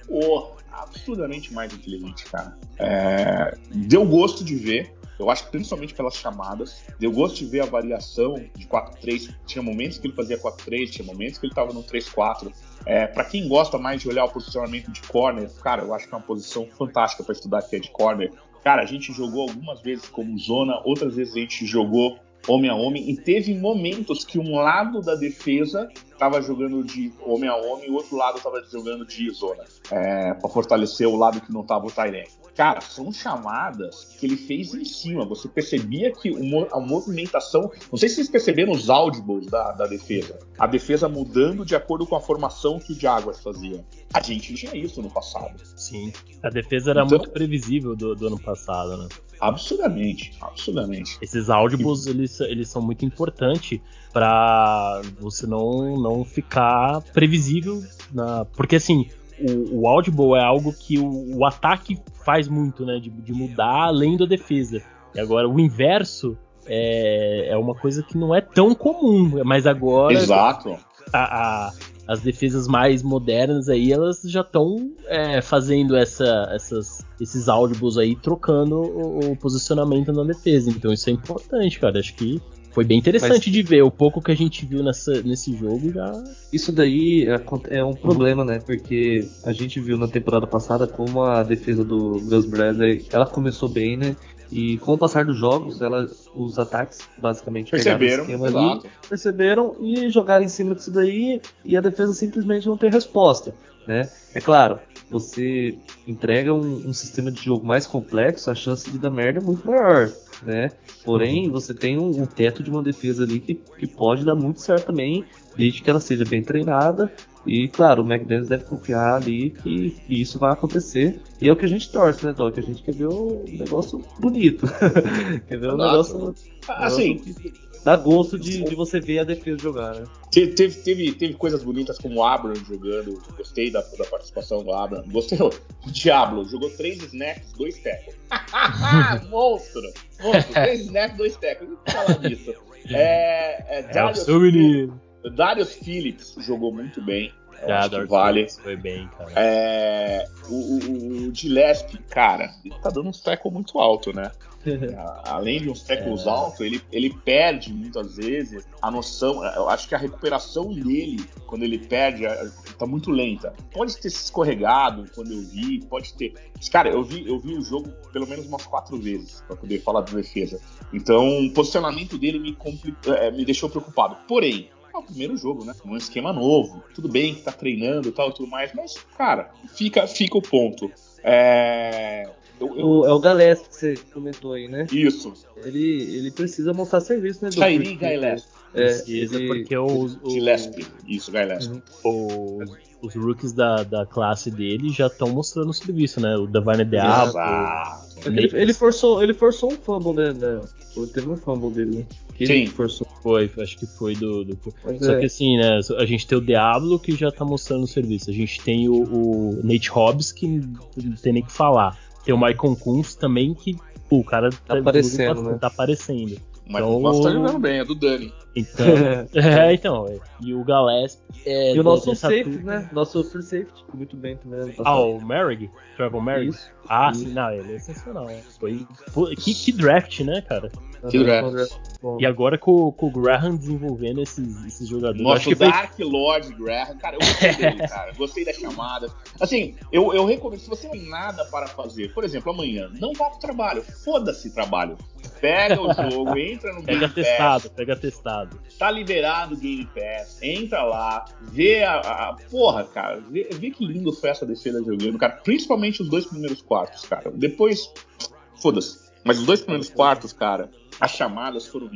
Porra, absurdamente mais inteligente, cara. É, deu gosto de ver. Eu acho que principalmente pelas chamadas. Deu gosto de ver a variação de 4-3. Tinha momentos que ele fazia 4-3, tinha momentos que ele estava no 3-4. É, para quem gosta mais de olhar o posicionamento de corner, cara, eu acho que é uma posição fantástica para estudar que é de corner. Cara, a gente jogou algumas vezes como zona, outras vezes a gente jogou homem a homem, e teve momentos que um lado da defesa estava jogando de homem a homem e o outro lado estava jogando de zona, é, para fortalecer o lado que não estava o Tyrene. Cara, são chamadas que ele fez em cima. Você percebia que a movimentação. Não sei se vocês perceberam os audibles da, da defesa. A defesa mudando de acordo com a formação que o Jaguars fazia. A gente tinha isso no passado. Sim. A defesa era então, muito previsível do, do ano passado, né? Absurdamente, absurdamente. Esses audibles, eles, eles são muito importantes para você não, não ficar previsível. Na... Porque assim, o, o audible é algo que o, o ataque faz muito, né? De, de, mudar além da defesa. E agora o inverso é, é uma coisa que não é tão comum, mas agora. Exato. A, a, as defesas mais modernas aí, elas já estão é, fazendo essa, essas, esses audibles aí, trocando o, o, posicionamento na defesa. Então isso é importante, cara. Acho que foi bem interessante Mas, de ver. O pouco que a gente viu nessa, nesse jogo já. Isso daí é, um problema, né? Porque a gente viu na temporada passada como a defesa do Gus Bradley ela começou bem, né? E com o passar dos jogos, ela, os ataques basicamente perceberam, ali, perceberam e jogaram em cima disso daí e a defesa simplesmente não tem resposta. Né? É claro, você entrega um, um sistema de jogo mais complexo, a chance de dar merda é muito maior né? Porém, você tem um, um, teto de uma defesa ali que, que pode dar muito certo também, desde que ela seja bem treinada. E, claro, o McDaniels deve confiar ali que, que isso vai acontecer. E é o que a gente torce, né, Doc? A gente quer ver um negócio bonito. *laughs* quer ver um negócio. Assim, negócio dá gosto de, de você ver a defesa jogar, né? Teve, teve, teve coisas bonitas como o Abram jogando. Gostei da, da participação do Abram. Gostei. O Diablo jogou três snaps, dois tackles. *laughs* *laughs* monstro! Monstro! três snaps, dois tackles. Não falar disso. É, é, Darius, é Darius Phillips jogou muito bem. Já, Dark vale. Foi bem, cara. É, o, o, o Gillespie, cara, ele tá dando um tackle muito alto, né? *laughs* Além de uns tackles é. altos, ele, ele perde muitas vezes a noção. Eu acho que a recuperação dele, quando ele perde, é, tá muito lenta. Pode ter se escorregado quando eu vi, pode ter. Mas, cara, eu vi, eu vi o jogo pelo menos umas quatro vezes para poder falar de defesa. Então, o posicionamento dele me, é, me deixou preocupado. Porém, é o primeiro jogo, né? Um esquema novo. Tudo bem que tá treinando e tal e tudo mais, mas, cara, fica, fica o ponto. É. Eu, eu... O, é o Gillespie que você comentou aí, né? Isso. Ele, ele precisa mostrar serviço, né? Shairi Gillespie. É, ele... porque o, o... Gillespie. Isso, Gillespie. Uhum. O, os rookies da, da classe dele já estão mostrando serviço, né? O Davine Diabo. Ele, ele, forçou, ele forçou um fumble, né? né? Teve um fumble dele, né? Que Sim. forçou. Foi, acho que foi do. do... Só é. que assim, né? A gente tem o Diablo que já tá mostrando o serviço. A gente tem o, o Nate Hobbs que não tem nem que falar. Tem o Michael Kunz também que. Pô, o cara tá, tá aparecendo, né? tá aparecendo. Mas então, o tá jogando bem, é do Dani. Então, *laughs* é, então. É. E o Gillespie. É, e o nosso safety, né? Nosso free safety, muito bem também. Ah, o Merrick? Trevor Merrick? Isso. Ah, Isso. sim, não, ele é sensacional. Foi, foi que, que draft, né, cara? Que draft. E agora com, com o Graham desenvolvendo esses, esses jogadores. Nosso Dark foi... Lord Graham, cara, eu gostei dele, *laughs* cara. Gostei da chamada. Assim, eu, eu recomendo, se você não tem nada para fazer, por exemplo, amanhã, não vá pro trabalho, foda-se trabalho. Pega o jogo, *laughs* entra no Game pega Pass. Testado, pega testado. Tá liberado o Game Pass, entra lá, vê a. a porra, cara, vê, vê, que lindo foi essa defesa jogando, cara. Principalmente os dois primeiros quartos, cara. Depois, foda-se. Mas os dois primeiros quartos, cara, as chamadas foram.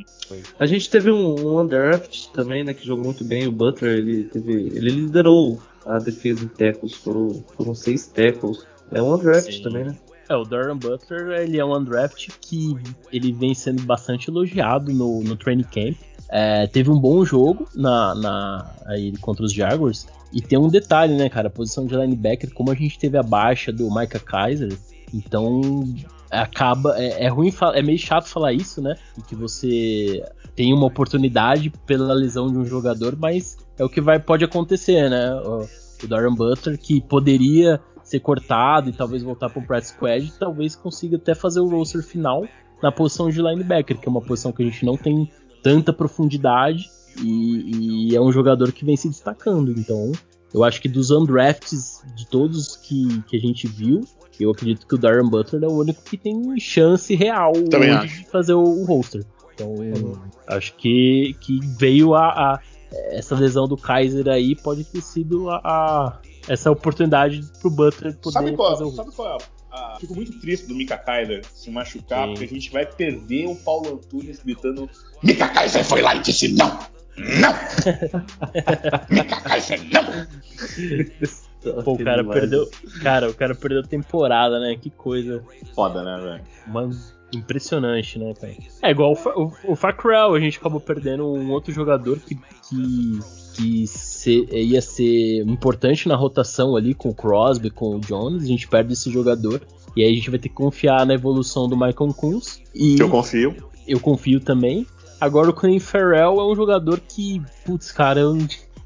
A gente teve um, um undraft também, né, que jogou muito bem. O Butler, ele teve, ele liderou a defesa em tackles, foram, foram seis tackles. É um undraft Sim. também, né? É, o Durham Butler, ele é um undraft que ele vem sendo bastante elogiado no, no training camp. É, teve um bom jogo na, na, aí contra os Jaguars. E tem um detalhe, né, cara? A posição de linebacker, como a gente teve a baixa do Micah Kaiser, então acaba. É, é ruim, é meio chato falar isso, né? E que você tem uma oportunidade pela lesão de um jogador, mas é o que vai, pode acontecer, né? O, o Darren Butler, que poderia ser cortado e talvez voltar para o press squad, talvez consiga até fazer o roster final na posição de linebacker, que é uma posição que a gente não tem tanta profundidade e, e é um jogador que vem se destacando. Então, eu acho que dos undrafts de todos que, que a gente viu, eu acredito que o Darren Butler é o único que tem chance real de fazer o, o roster. Então, uhum. acho que, que veio a, a, essa lesão do Kaiser aí pode ter sido a, a essa oportunidade pro Butler poder sabe qual, fazer o sabe qual é ah, fico muito triste do Mika Kaiser se machucar, Sim. porque a gente vai perder o Paulo Antunes gritando: Mika Kaiser foi lá e disse não! Não! *laughs* Mika Kaiser, não! *laughs* Pô, o cara perdeu. Cara, o cara perdeu temporada, né? Que coisa. Foda, né, velho? Mano, impressionante, né, cara? É igual o, o, o Facrell, a gente acabou perdendo um outro jogador que, que, que ser, ia ser importante na rotação ali com o Crosby, com o Jones. A gente perde esse jogador. E aí a gente vai ter que confiar na evolução do Michael Kunz. E eu confio. Eu confio também. Agora o Colin Farrell é um jogador que, putz, cara, eu,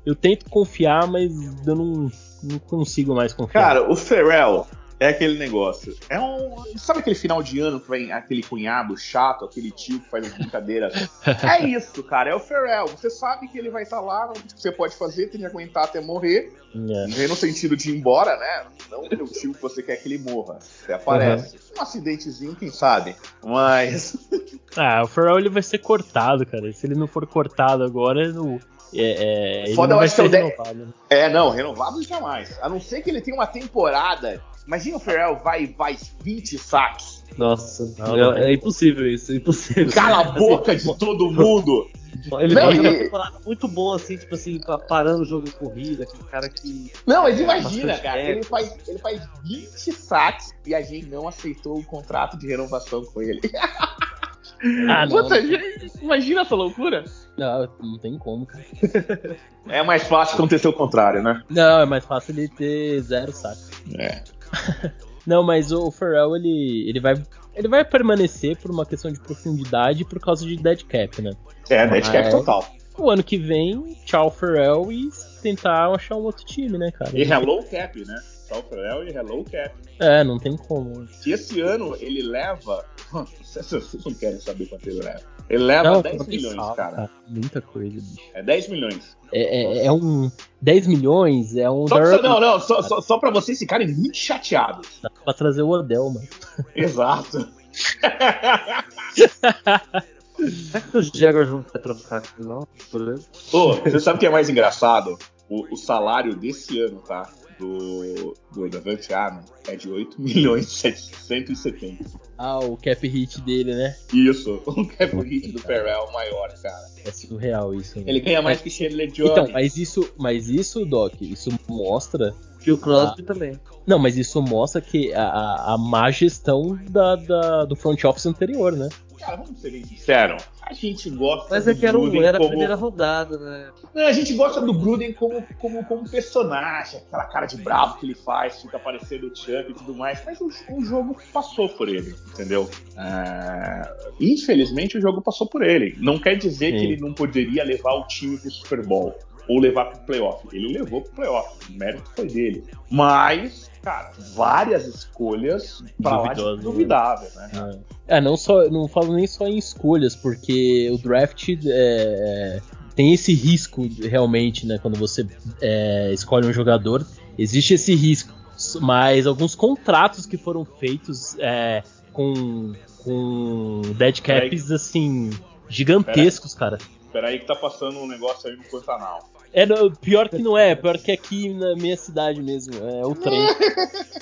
eu tento confiar, mas eu não, não consigo mais confiar. Cara, o Farrell é aquele negócio. É um. Sabe aquele final de ano que vem aquele cunhado chato, aquele tio que faz as brincadeiras? *laughs* é isso, cara. É o Farrell. Você sabe que ele vai estar tá lá, o que você pode fazer, tem que aguentar até morrer. É. No sentido de ir embora, né? Não o tio que você quer que ele morra. Você aparece. Uhum. Um acidentezinho, quem sabe? Mas. *laughs* ah, o Farrell ele vai ser cortado, cara. Se ele não for cortado agora, no. É, é, Foda, eu acho que é o renovado, né? É, não, renovado jamais. A não ser que ele tenha uma temporada Imagina o Ferrell vai vai 20 saques. Nossa, não, é, é, impossível isso, é impossível. Cala a *laughs* boca assim, de todo mundo! Ele não, uma temporada muito boa, assim, tipo assim, parando o jogo de corrida, aquele cara que. Não, mas imagina, cara, ele faz, ele faz 20 saques e a gente não aceitou o contrato de renovação com ele. *laughs* Ah, não, Puta, não. imagina essa loucura. Não, não tem como, cara. É mais fácil acontecer o contrário, né? Não, é mais fácil ele ter zero saques. É. *laughs* Não, mas o Pharrell, ele, ele vai ele vai permanecer por uma questão de profundidade por causa de dead cap, né? É, dead cap total. O ano que vem, tchau Pharrell e tentar achar um outro time, né, cara? E hello cap, né? Tchau Pharrell e hello cap. É, não tem como. Se esse ano ele leva... *laughs* Vocês não querem saber quanto ele leva. Ele leva não, 10 milhões, cara. cara. Muita coisa, bicho. É 10 milhões. É, é, é um. 10 milhões é um. Só, só, não, não, só, só, só pra vocês ficarem muito chateados. Dá pra trazer o Odell, mano. *laughs* *laughs* Exato. Será que os Jaguars vão ter trocar não? Ô, você sabe o que é mais engraçado? O, o salário desse ano, tá? Do, do Davante Adams é de 8 milhões 770. Ah, o cap hit dele, né? Isso, *laughs* o cap hit do Ferrell maior, cara. É surreal isso. Né? Ele ganha mais é. que Chandler Jones. Então, mas isso, mas isso, Doc, isso mostra que o Crosby a... também. Não, mas isso mostra que a, a, a má gestão da, da, do front office anterior, né? Cara, vamos ser bem sinceros. A gente gosta Mas é que era, um, era como... a primeira rodada, né? Não, a gente gosta do Gruden como, como, como personagem, aquela cara de bravo que ele faz, fica parecendo o Chuck e tudo mais. Mas o, o jogo passou por ele, entendeu? É... Infelizmente o jogo passou por ele. Não quer dizer Sim. que ele não poderia levar o time pro Super Bowl ou levar pro playoff. Ele levou pro playoff. O mérito foi dele. Mas cara, várias escolhas pra lá de duvidável, né? É. é, não só, não falo nem só em escolhas, porque o draft é, é, tem esse risco realmente, né? Quando você é, escolhe um jogador, existe esse risco. Mas alguns contratos que foram feitos é, com, com dead caps, assim, gigantescos, Pera cara. Peraí que tá passando um negócio aí no Pantanal. É, pior que não é, pior que aqui na minha cidade mesmo, é o trem.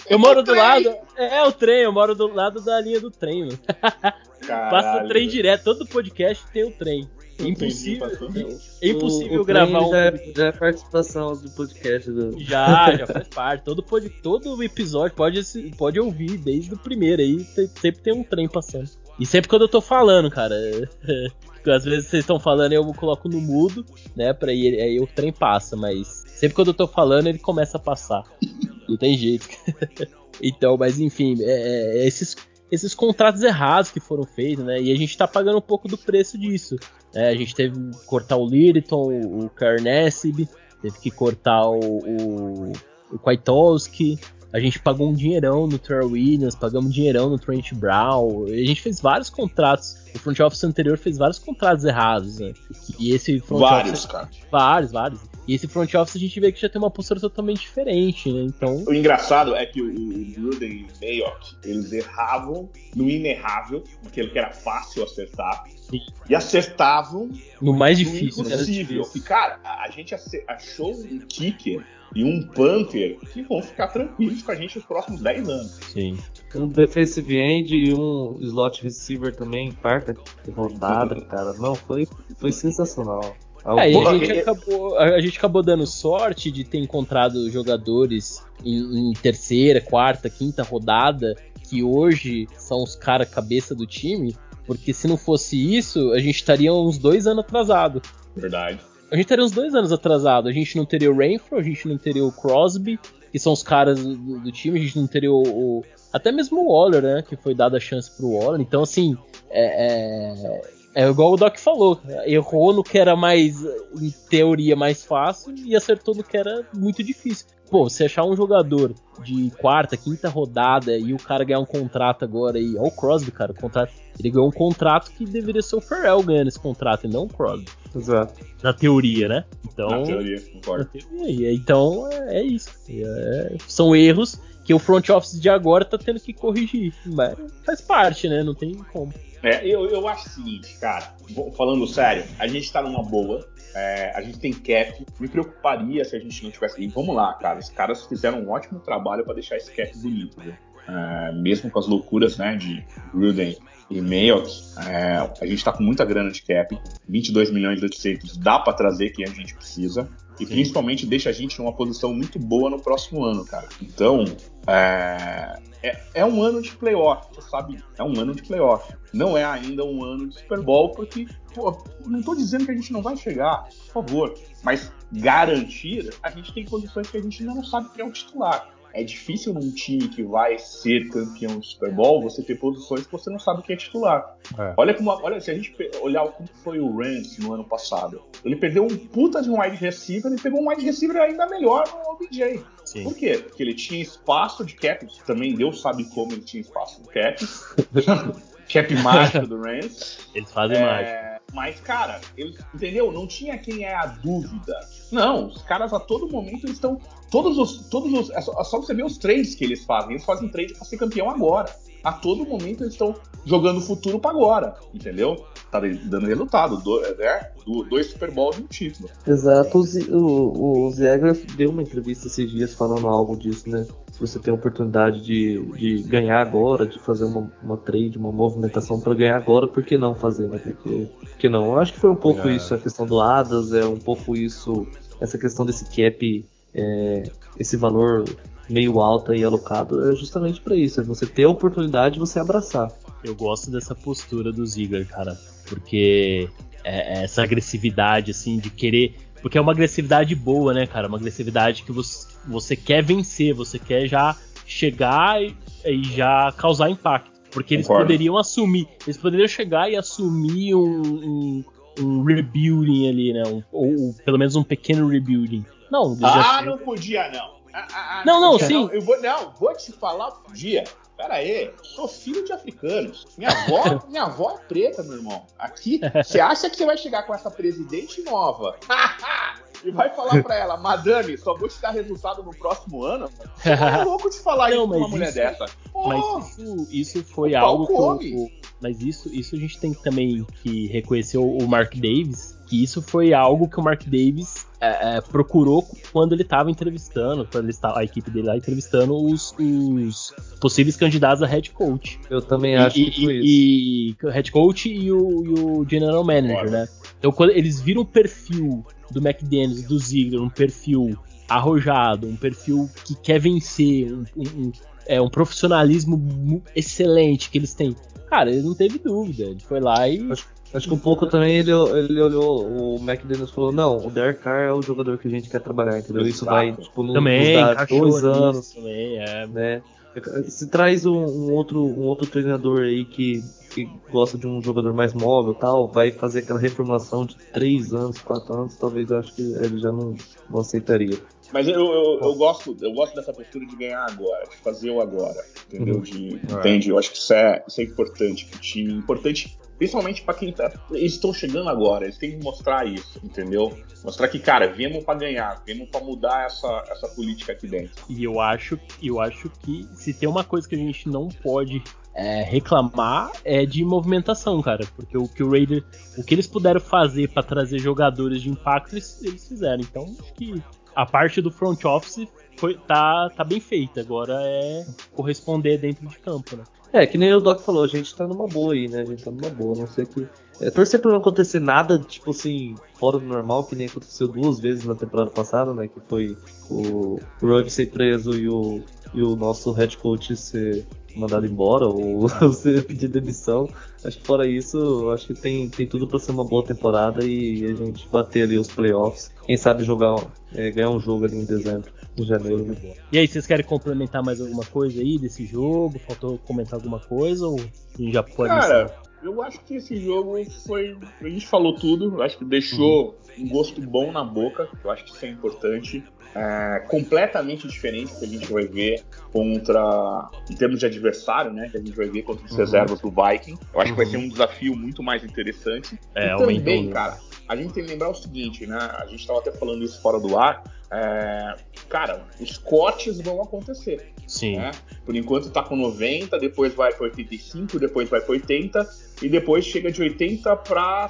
Eu moro do lado, é, é, o trem, eu moro do lado da linha do trem, mano. Passa o trem direto, todo podcast tem o trem. Impossível, é impossível o, o gravar um. Já, já é participação do podcast. Do... Já, já faz parte. Todo, pod, todo episódio pode, pode ouvir, desde o primeiro aí, sempre tem um trem passando. E sempre quando eu tô falando, cara. *laughs* Às vezes vocês estão falando eu coloco no mudo, né? Pra ir, aí o trem passa, mas sempre quando eu tô falando ele começa a passar. Não tem jeito. *laughs* então, mas enfim, é, é, é, esses, esses contratos errados que foram feitos, né? E a gente tá pagando um pouco do preço disso. Né? A gente teve que cortar o Liriton, o Karnesib, teve que cortar o, o, o Kwiatkowski, a gente pagou um dinheirão no Terrell Williams, pagamos um dinheirão no Trent Brown, a gente fez vários contratos. O front office anterior fez vários contratos errados, né? E esse front vários, office, cara. Vários, vários. E esse front office a gente vê que já tem uma postura totalmente diferente, né? Então. O engraçado é que o, o Gruden e o Mayock, eles erravam no inerrável, aquilo que era fácil acertar, e acertavam no mais difícil. No impossível. E, cara, a gente achou um kicker e um punter que vão ficar tranquilos com a gente nos próximos 10 anos. Sim. Um defensive end e um slot receiver também, quarta rodada, cara. Não, foi, foi sensacional. É, a, gente acabou, a gente acabou dando sorte de ter encontrado jogadores em, em terceira, quarta, quinta rodada que hoje são os cara cabeça do time, porque se não fosse isso, a gente estaria uns dois anos atrasado. Verdade. A gente estaria uns dois anos atrasado. A gente não teria o Renfro, a gente não teria o Crosby, que são os caras do, do time, a gente não teria o, o, Até mesmo o Waller, né? Que foi dada a chance pro Waller. Então, assim, é, é, é igual o Doc falou. Errou no que era mais, em teoria, mais fácil e acertou no que era muito difícil. Pô, você achar um jogador de quarta, quinta rodada e o cara ganhar um contrato agora aí. Olha o Crosby, cara. O contrato, ele ganhou um contrato que deveria ser o Ferrell ganhando esse contrato e não o Crosby. Exato. Na teoria, né? Então, na teoria, concordo. Na teoria, então é, é isso. É, são erros que o front office de agora tá tendo que corrigir. Mas faz parte, né? Não tem como. É, eu, eu acho o seguinte, cara, falando sério, a gente tá numa boa, é, a gente tem cap. Me preocuparia se a gente não tivesse. E vamos lá, cara. Os caras fizeram um ótimo trabalho para deixar esse cap bonito, viu? É, mesmo com as loucuras né, de Gruden e Mayock, é, a gente está com muita grana de cap, 22 milhões de 800, dá para trazer quem a gente precisa e Sim. principalmente deixa a gente numa posição muito boa no próximo ano, cara. Então, é, é, é, um ano de playoff, você sabe? É um ano de playoff. Não é ainda um ano de Super Bowl, porque, pô, não estou dizendo que a gente não vai chegar, por favor. Mas garantir, a gente tem condições que a gente ainda não sabe quem é o titular. É difícil num time que vai ser campeão de Super Bowl você ter posições que você não sabe quem é titular. É. Olha como, olha, se a gente olhar como foi o Rams no ano passado, ele perdeu um puta de um wide receiver e pegou um wide receiver ainda melhor no OBJ. Sim. Por quê? Porque ele tinha espaço de cap, também Deus sabe como ele tinha espaço de cap. *laughs* cap mágico do Rams. Eles fazem é, mágico. Mas, cara, eles, entendeu? Não tinha quem é a dúvida. Não, os caras a todo momento eles estão Todos os. Todos os é, só, é só você ver os trades que eles fazem. Eles fazem trade para ser campeão agora. A todo momento eles estão jogando o futuro para agora, entendeu? Tá dando resultado. Do, né? Dois Super Bowls e um título. Exato. O, o, o Zegler deu uma entrevista esses dias falando algo disso, né? Se você tem a oportunidade de, de ganhar agora, de fazer uma, uma trade, uma movimentação para ganhar agora, por que não fazer, né? Porque, porque não? Eu acho que foi um pouco é. isso, a questão do Adas, é um pouco isso, essa questão desse cap é, esse valor meio alto e alocado é justamente para isso, é você ter a oportunidade de você abraçar. Eu gosto dessa postura do Ziggler, cara, porque é, é essa agressividade, assim, de querer. Porque é uma agressividade boa, né, cara? Uma agressividade que você, você quer vencer, você quer já chegar e, e já causar impacto. Porque eles Concordo. poderiam assumir, eles poderiam chegar e assumir um, um, um rebuilding ali, né? Um, ou, ou, pelo menos um pequeno rebuilding. Não, Ah, não podia, não. Não, não, sim. Não. Eu vou, não, vou te falar, podia. Pera aí, sou filho de africanos. Minha avó, *laughs* minha avó é preta, meu irmão. Aqui, você acha que você vai chegar com essa presidente nova? *laughs* e vai falar pra ela, madame, só vou te dar resultado no próximo ano? *laughs* Você é louco de falar não, isso pra uma mulher isso, dessa. Mas isso, isso foi algo que. O, mas isso, isso a gente tem também que reconhecer o Mark Davis, que isso foi algo que o Mark Davis é, é, procurou quando ele estava entrevistando, quando ele estava, a equipe dele lá entrevistando os, os, possíveis candidatos a head coach. Eu também acho e, que foi e, isso. E head coach e o, e o general manager, né? Então quando eles viram o perfil do McDaniels, do Ziggler, um perfil arrojado, um perfil que quer vencer, um, um, é, um profissionalismo excelente que eles têm. Cara, ele não teve dúvida. Ele foi lá e. Acho, Acho que um pouco também ele, ele olhou, o McDaniels falou, não, o Derek Carr é o jogador que a gente quer trabalhar, entendeu? Isso vai, tipo, nos, também, nos dar dois anos. Também, é. Né? Se traz um, um, outro, um outro treinador aí que, que gosta de um jogador mais móvel tal, vai fazer aquela reformulação de três anos, quatro anos, talvez eu acho que ele já não, não aceitaria. Mas eu, eu, eu, gosto, eu gosto dessa postura de ganhar agora, de fazer o agora, entendeu? Uhum. De, é. Entende? Eu acho que isso é, isso é importante pro time, importante Principalmente para quem tá. Eles estão chegando agora, eles têm que mostrar isso, entendeu? Mostrar que, cara, viemos para ganhar, viemos para mudar essa, essa política aqui dentro. E eu acho, eu acho que se tem uma coisa que a gente não pode é, reclamar é de movimentação, cara. Porque o que o Raider, o que eles puderam fazer para trazer jogadores de impacto, eles, eles, fizeram. Então, acho que a parte do front office foi, tá, tá bem feita. Agora é corresponder dentro de campo, né? É, que nem o Doc falou, a gente tá numa boa aí, né? A gente tá numa boa, não sei que. É, torcer pra não acontecer nada, tipo assim, fora do normal, que nem aconteceu duas vezes na temporada passada, né? Que foi o, o ser preso e o, e o nosso head coach ser mandado embora ou *laughs* ser pedir demissão. Acho que fora isso, acho que tem, tem tudo para ser uma boa temporada e a gente bater ali os playoffs. Quem sabe jogar, é, ganhar um jogo ali em dezembro, em janeiro. E aí, vocês querem complementar mais alguma coisa aí desse jogo? Faltou comentar alguma coisa ou já pode? Cara, eu acho que esse jogo foi. A gente falou tudo, eu acho que deixou um gosto bom na boca, eu acho que isso é importante. É, completamente diferente que a gente vai ver contra, em termos de adversário, né? Que a gente vai ver contra os uhum. reservas do Viking. Eu acho uhum. que vai ser um desafio muito mais interessante. É, e também, cara, a gente tem que lembrar o seguinte, né? A gente estava até falando isso fora do ar. É, cara, os cortes vão acontecer. Sim. Né? Por enquanto tá com 90, depois vai para 85, depois vai para 80 e depois chega de 80 para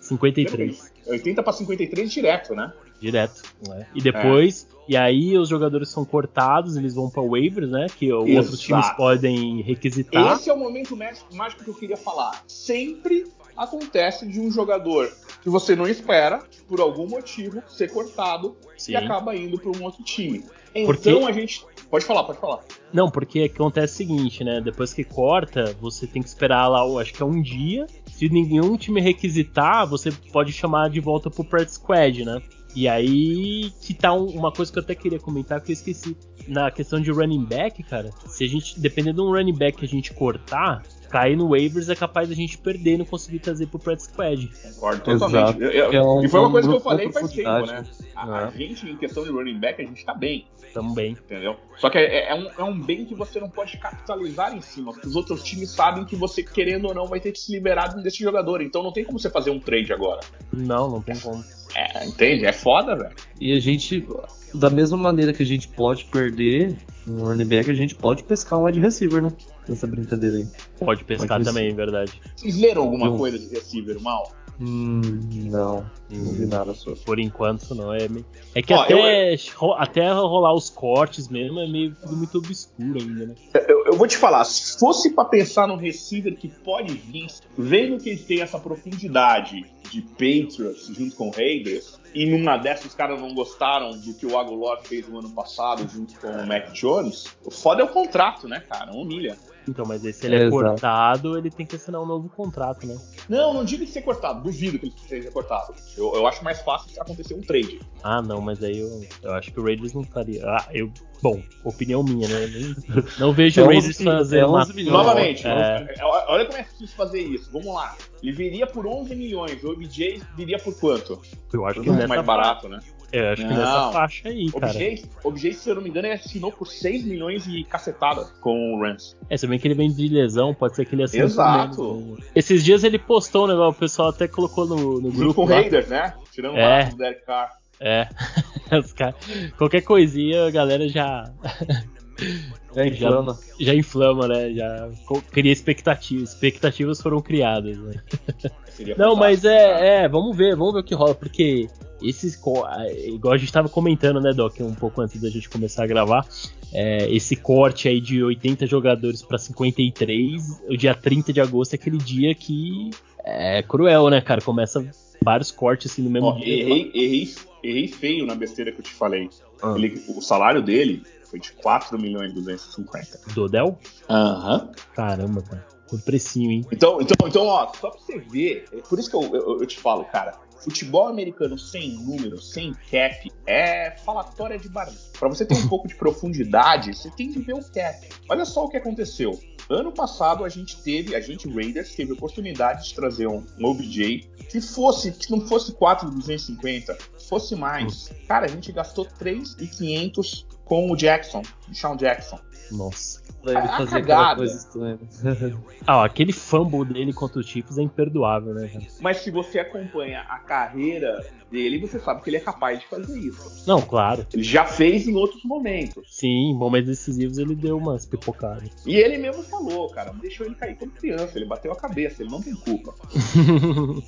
53. 80 para 53 direto, né? Direto. Né? E depois, é. e aí os jogadores são cortados, eles vão para waivers, né? Que Exato. outros times podem requisitar. Esse é o momento mágico que eu queria falar. Sempre acontece de um jogador que você não espera, por algum motivo, ser cortado Sim. e acaba indo para um outro time. Então porque... a gente. Pode falar, pode falar. Não, porque acontece o seguinte, né? Depois que corta, você tem que esperar lá, acho que é um dia. Se nenhum time requisitar, você pode chamar de volta pro Practice Squad, né? E aí que tá uma coisa que eu até queria comentar que eu esqueci. Na questão de running back, cara, se a gente, dependendo de um running back que a gente cortar, cair no waivers é capaz da gente perder e não conseguir trazer pro Practice Squad. Concordo totalmente. Eu, eu, é um, e foi uma coisa que eu falei faz tempo, né? A, a, é. gente, em questão de running back, a gente tá bem. Tamo bem. Entendeu? Só que é, é, um, é um bem que você não pode capitalizar em cima, porque os outros times sabem que você, querendo ou não, vai ter que se liberar desse jogador. Então não tem como você fazer um trade agora. Não, não tem como. É, entende? É foda, velho. E a gente, da mesma maneira que a gente pode perder um running back, a gente pode pescar um wide receiver, né? Nessa brincadeira aí. Pode pescar também, é verdade. Vocês leram alguma coisa de receiver mal? Hum, não, não vi nada sobre. Por enquanto não, é meio... É que Ó, até, eu... até rolar os cortes mesmo é meio tudo muito obscuro ainda, né? Eu, eu vou te falar, se fosse para pensar num receiver que pode vir, vendo que ele tem essa profundidade de Patriots junto com Raiders, e numa dessas os caras não gostaram do que o Agolor fez no ano passado junto com o Mac Jones, o foda é o contrato, né, cara? Humilha. Então, mas aí se ele é, é cortado, ele tem que assinar um novo contrato, né? Não, não digo que ser cortado, duvido que ele seja cortado. Eu, eu acho mais fácil se acontecer um trade. Ah, não, mas aí eu, eu acho que o Raiders não faria. Ah, eu. Bom, opinião minha, né? Não vejo é o Raiders fazer é uma... Novamente, é... olha como é difícil fazer isso. Vamos lá. Ele viria por 11 milhões, o OBJ viria por quanto? Eu acho que é mais barato, né? É, acho que não, nessa faixa aí, cara. OBJ, se eu não me engano, ele assinou por 6 milhões e cacetada com o Rams. É, se bem que ele vem de lesão, pode ser que ele assine Exato. Né? Esses dias ele postou um negócio, o pessoal até colocou no, no grupo. com o Raiders, né? Tirando é. o do Derek Carr. É. *laughs* qualquer coisinha a galera já. Já inflama. Já, já, inflama, né? Já cria expectativas. Expectativas foram criadas, né? Não, mas é, é, vamos ver, vamos ver o que rola, porque esses, igual a gente estava comentando, né, Doc, um pouco antes da gente começar a gravar, é, esse corte aí de 80 jogadores para 53, o dia 30 de agosto é aquele dia que é cruel, né, cara? Começa vários cortes assim no mesmo dia. Errei, errei, errei feio na besteira que eu te falei. Ah. Ele, o salário dele foi de 4 milhões e 250. Do Dell? Aham. Uhum. Caramba, cara. Foi precinho, hein? Então, então, então, ó, só pra você ver, é por isso que eu, eu, eu te falo, cara, futebol americano sem número, sem cap, é falatória de barulho. Para você ter um *laughs* pouco de profundidade, você tem que ver o cap. Olha só o que aconteceu. Ano passado a gente teve, a gente Raiders teve a oportunidade de trazer um, um OBJ que fosse, que não fosse 4,250, fosse mais. Cara, a gente gastou 3,500 com o Jackson, o Sean Jackson. Nossa pra ele a fazer cagada. coisa estranha. *laughs* ah, aquele fumble dele contra os Chiefs é imperdoável, né, cara? Mas se você acompanha a carreira dele, você sabe que ele é capaz de fazer isso. Não, claro. Ele já fez em outros momentos. Sim, em momentos decisivos ele deu umas pipocadas. E ele mesmo falou, cara. Deixou ele cair como criança, ele bateu a cabeça, ele não tem culpa. *laughs*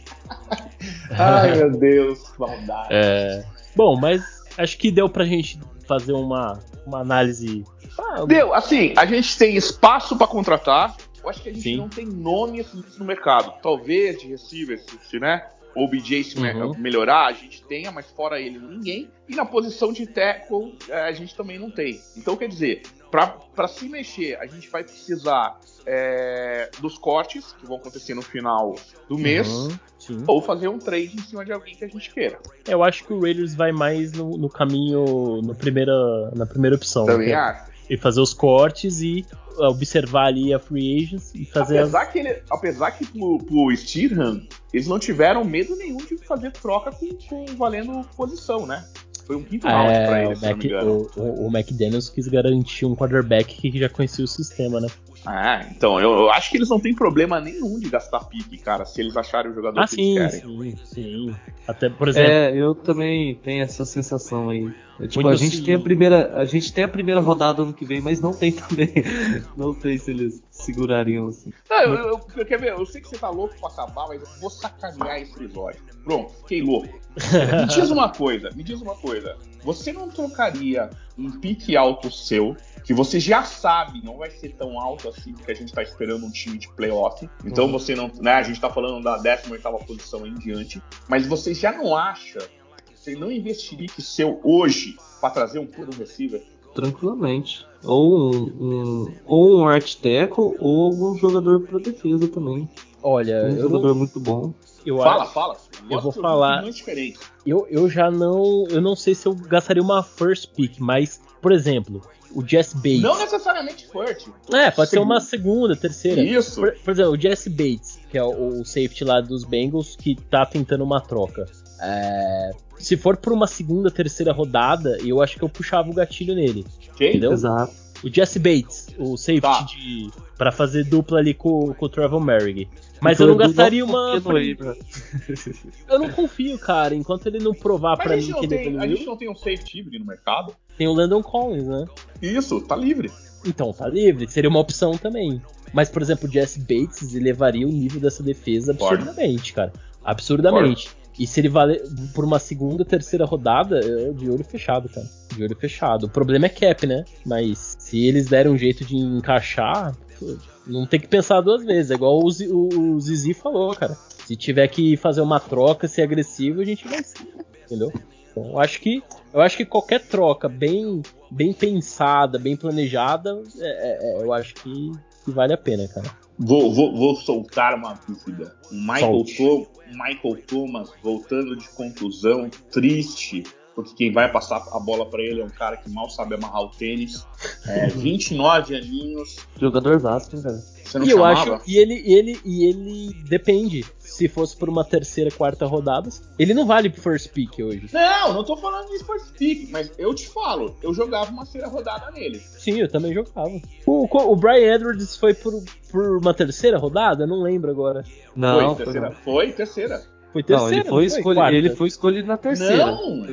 Ai, meu Deus, que maldade. É... Bom, mas acho que deu pra gente fazer uma, uma análise. Ah, deu, assim, a gente tem espaço para contratar. Eu acho que a gente Sim. não tem nome assim, no mercado. Talvez de receivers, né? o OBJ se uhum. melhorar, a gente tenha, mas fora ele ninguém. E na posição de tackle é, a gente também não tem. Então quer dizer, para se mexer, a gente vai precisar é, dos cortes que vão acontecer no final do mês. Uhum, ou fazer um trade em cima de alguém que a gente queira. Eu acho que o Raiders vai mais no, no caminho, no primeira, na primeira opção. Também acho. E fazer os cortes e observar ali a free agents e fazer. Apesar as... que, ele, apesar que pro, pro Steerham, eles não tiveram medo nenhum de fazer troca com, com valendo posição, né? Foi um quinto round é, pra eles, o Mac, o, o, o McDaniels quis garantir um quarterback que já conhecia o sistema, né? Ah, então, eu, eu, acho que eles não têm problema nenhum de gastar pique, cara, se eles acharem o jogador ah, que sim, eles querem. Sim, sim. Até, por exemplo. É, eu também tenho essa sensação aí. É, tipo, a gente, tem a, primeira, a gente tem a primeira rodada ano que vem, mas não tem *laughs* também. não sei se eles segurariam assim. Não, eu, eu, eu, quer ver, eu sei que você tá louco pra acabar, mas eu vou sacanear esse episódio. Pronto, fiquei louco. *laughs* me diz uma coisa, me diz uma coisa. Você não trocaria um pique alto seu, que você já sabe não vai ser tão alto assim, porque a gente tá esperando um time de playoff. Então uhum. você não. Né, a gente tá falando da 18 posição em diante. Mas você já não acha. Você não investiria que seu hoje para trazer um puro receiver? Tranquilamente. Ou um, um, ou um art tackle ou algum jogador para defesa também. Olha, um jogador não... muito bom. Eu fala, acho... fala. Eu vou falar. Eu, eu já não. Eu não sei se eu gastaria uma first pick, mas, por exemplo, o Jesse Bates. Não necessariamente first. É, pode ser uma segunda, terceira. Isso. Por, por, exemplo, o Jesse Bates, que é o, o safety lá dos Bengals, que tá tentando uma troca. É, se for por uma segunda, terceira rodada, eu acho que eu puxava o gatilho nele. Quem? Entendeu? Exato. O Jesse Bates, o safety tá. de para fazer dupla ali com, com o Trevor Merrick. Mas eu não gastaria uma. *laughs* Eu não confio, cara, enquanto ele não provar para mim que ele tem, evoluiu. A gente não tem um safety híbrido no mercado? Tem o Landon Collins, né? Isso, tá livre. Então, tá livre, seria uma opção também. Mas, por exemplo, o Jesse Bates elevaria o nível dessa defesa absurdamente, cara. Absurdamente. E se ele valer por uma segunda, terceira rodada, é de olho fechado, cara. De olho fechado. O problema é cap, né? Mas se eles derem um jeito de encaixar, não tem que pensar duas vezes. É igual o, o, o Zizi falou, cara. Se tiver que fazer uma troca, ser agressivo, a gente vai ser. Entendeu? Então, eu acho que eu acho que qualquer troca bem bem pensada, bem planejada, é, é, é eu acho que, que, vale a pena, cara. Vou, vou, vou soltar uma dúvida. Michael, Michael Thomas voltando de contusão, triste, porque quem vai passar a bola para ele é um cara que mal sabe amarrar o tênis. É, 29 aninhos. Jogador vasto, hein, cara? Você não e chamava? eu acho, e ele, ele, e ele depende. Se fosse por uma terceira, quarta rodada, ele não vale pro first pick hoje. Não, não tô falando de first pick, mas eu te falo, eu jogava uma terceira rodada nele. Sim, eu também jogava. O, o Brian Edwards foi por, por uma terceira rodada? Eu não lembro agora. Não, foi terceira. Foi terceira. Foi terceira. Não, ele foi, escolhi, ele foi escolhido na terceira. Não!